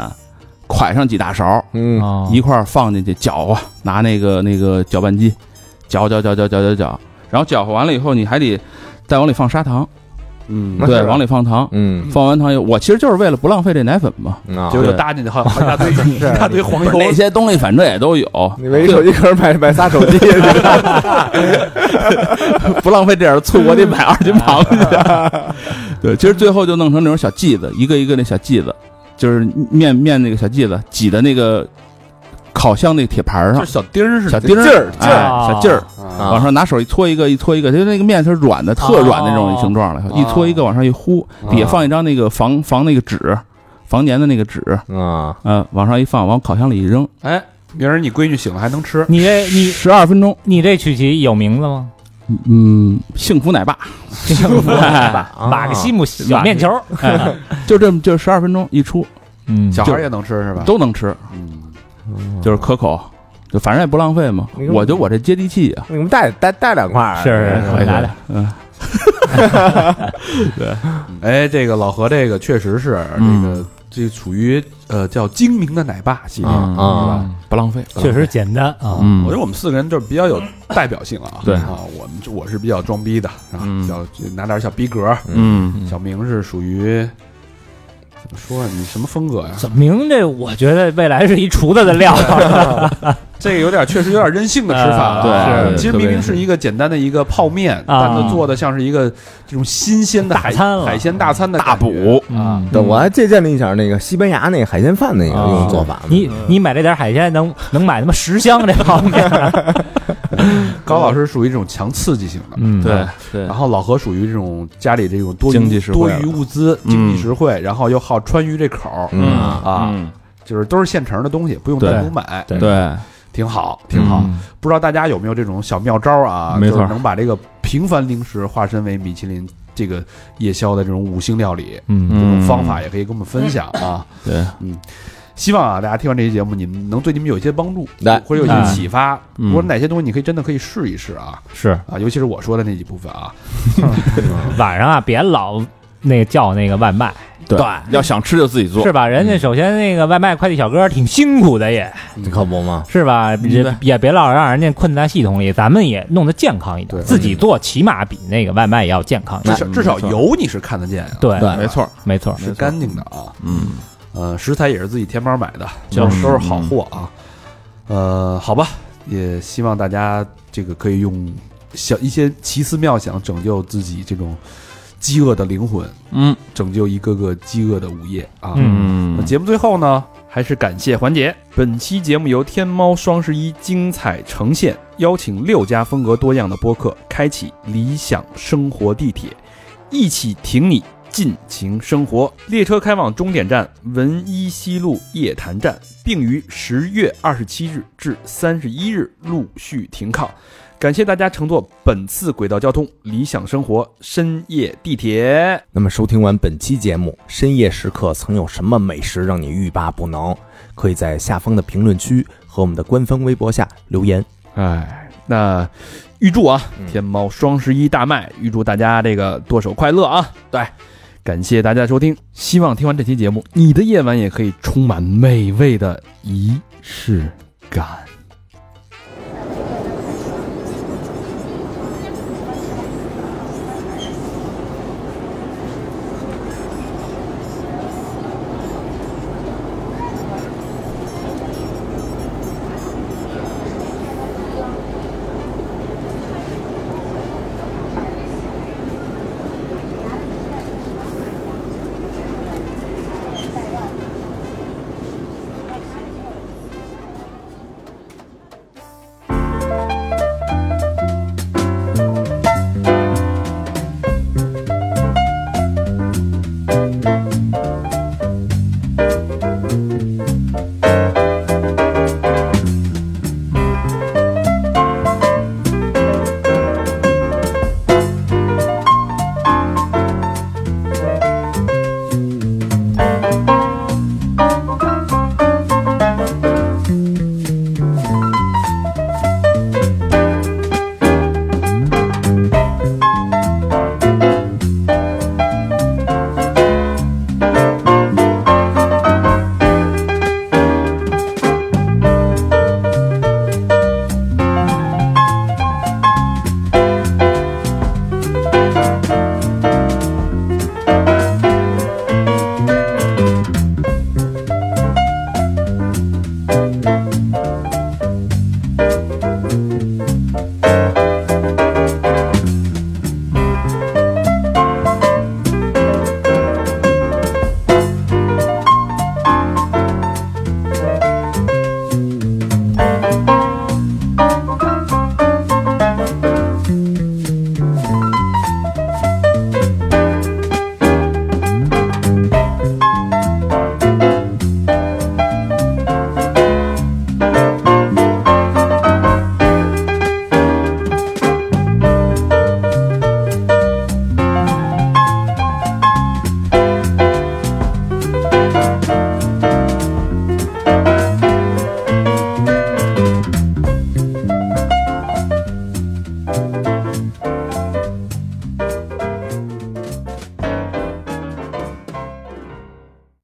蒯上几大勺，嗯。哦一块儿放进去搅和，拿那个那个搅拌机搅搅搅搅搅搅搅，然后搅和完了以后，你还得再往里放砂糖，嗯，对，往里放糖。嗯放完糖以后，我其实就是为了不浪费这奶粉嘛。啊结果就搭进去好好一大堆一 大堆黄油。那些东西反正也都有，你为一手机壳买买仨手机，不浪费这点醋，我得买二斤螃蟹。对，其实最后就弄成那种小剂子，一个一个那小剂子，就是面面那个小剂子挤的那个烤箱那个铁盘上。就，小丁儿似的，小丁儿劲儿哎劲儿。小劲儿，啊。往上拿手一搓一个，一搓一个，就那个面是软的，特软的那种形状了，哦一搓一个往上一呼，底下放一张那个防防那个纸，防粘的那个纸，啊。嗯，往上一放，往烤箱里一扔，哎，明儿你闺女醒了还能吃。你这你十二分钟，你这曲奇有名字吗？嗯，幸福奶爸，幸福奶爸 马克西姆小面球，哎，就这么就十二分钟一出。嗯，小孩也能吃是吧？都能吃，嗯，就是可口，就反正也不浪费嘛那。个我就我这接地气啊，你们带带带两块儿，是是是，可以拿来，嗯，对。哎，这个老何这个确实是这嗯个这属于呃叫精明的奶爸系列？啊不浪费，确实简单啊。嗯。我觉得我们四个人就是比较有代表性了啊。对。啊，我们我是比较装逼的啊，嗯。比较拿点小逼格。嗯。小明是属于怎么说啊？你什么风格呀？怎么明这？我觉得未来是一厨子的料，这个有点确实有点任性的吃法了啊。对其实明明是一个简单的一个泡面，啊。但它做的像是一个这种新鲜的海大餐海鲜大餐的大补。啊。对，我还借鉴了一下那个西班牙那个海鲜饭那个做法。你你买这点海鲜能能买他妈十箱这泡面？高老师属于这种强刺激型的，嗯。对。对。然后老何属于这种家里这种多余经济实惠多余物资，经济实惠，然后又好川渝这口嗯。啊，嗯。就是都是现成的东西，不用单独买。对。对，挺好，挺好。嗯。不知道大家有没有这种小妙招啊？没错。就是能把这个平凡零食化身为米其林这个夜宵的这种五星料理，嗯。这种方法也可以跟我们分享啊。对，嗯。希望啊，大家听完这期节目，你们能对你们有一些帮助，对或者有一些启发，嗯。或者哪些东西你可以真的可以试一试啊是。啊，尤其是我说的那几部分啊。晚上啊，别老那个叫那个外卖，对，要想吃就自己做，是吧？人家首先那个外卖快递小哥挺辛苦的也，你可不吗？是吧？也也别老让人家困在系统里，咱们也弄得健康一点，对。自己做起码比那个外卖也要健康一点。至少至少油你是看得见啊，对，对。没错，没错，是干净的啊。嗯，呃，食材也是自己天猫买的，就都是。都是好货啊。呃，好吧，也希望大家这个可以用小一些奇思妙想拯救自己这种饥饿的灵魂，嗯拯救一个个饥饿的午夜啊。嗯那节目最后呢，还是感谢环节。本期节目由天猫双十一精彩呈现，邀请六家风格多样的播客，开启理想生活地铁，一起挺你尽情生活。列车开往终点站文一西路夜坛站，并于十月二十七日至三十一日陆续停靠。感谢大家乘坐本次轨道交通理想生活深夜地铁。那么收听完本期节目，深夜时刻曾有什么美食让你欲罢不能？可以在下方的评论区和我们的官方微博下留言。哎，那预祝啊，嗯天猫双十一大卖，预祝大家这个剁手快乐啊！对，感谢大家的收听，希望听完这期节目，你的夜晚也可以充满美味的仪式感。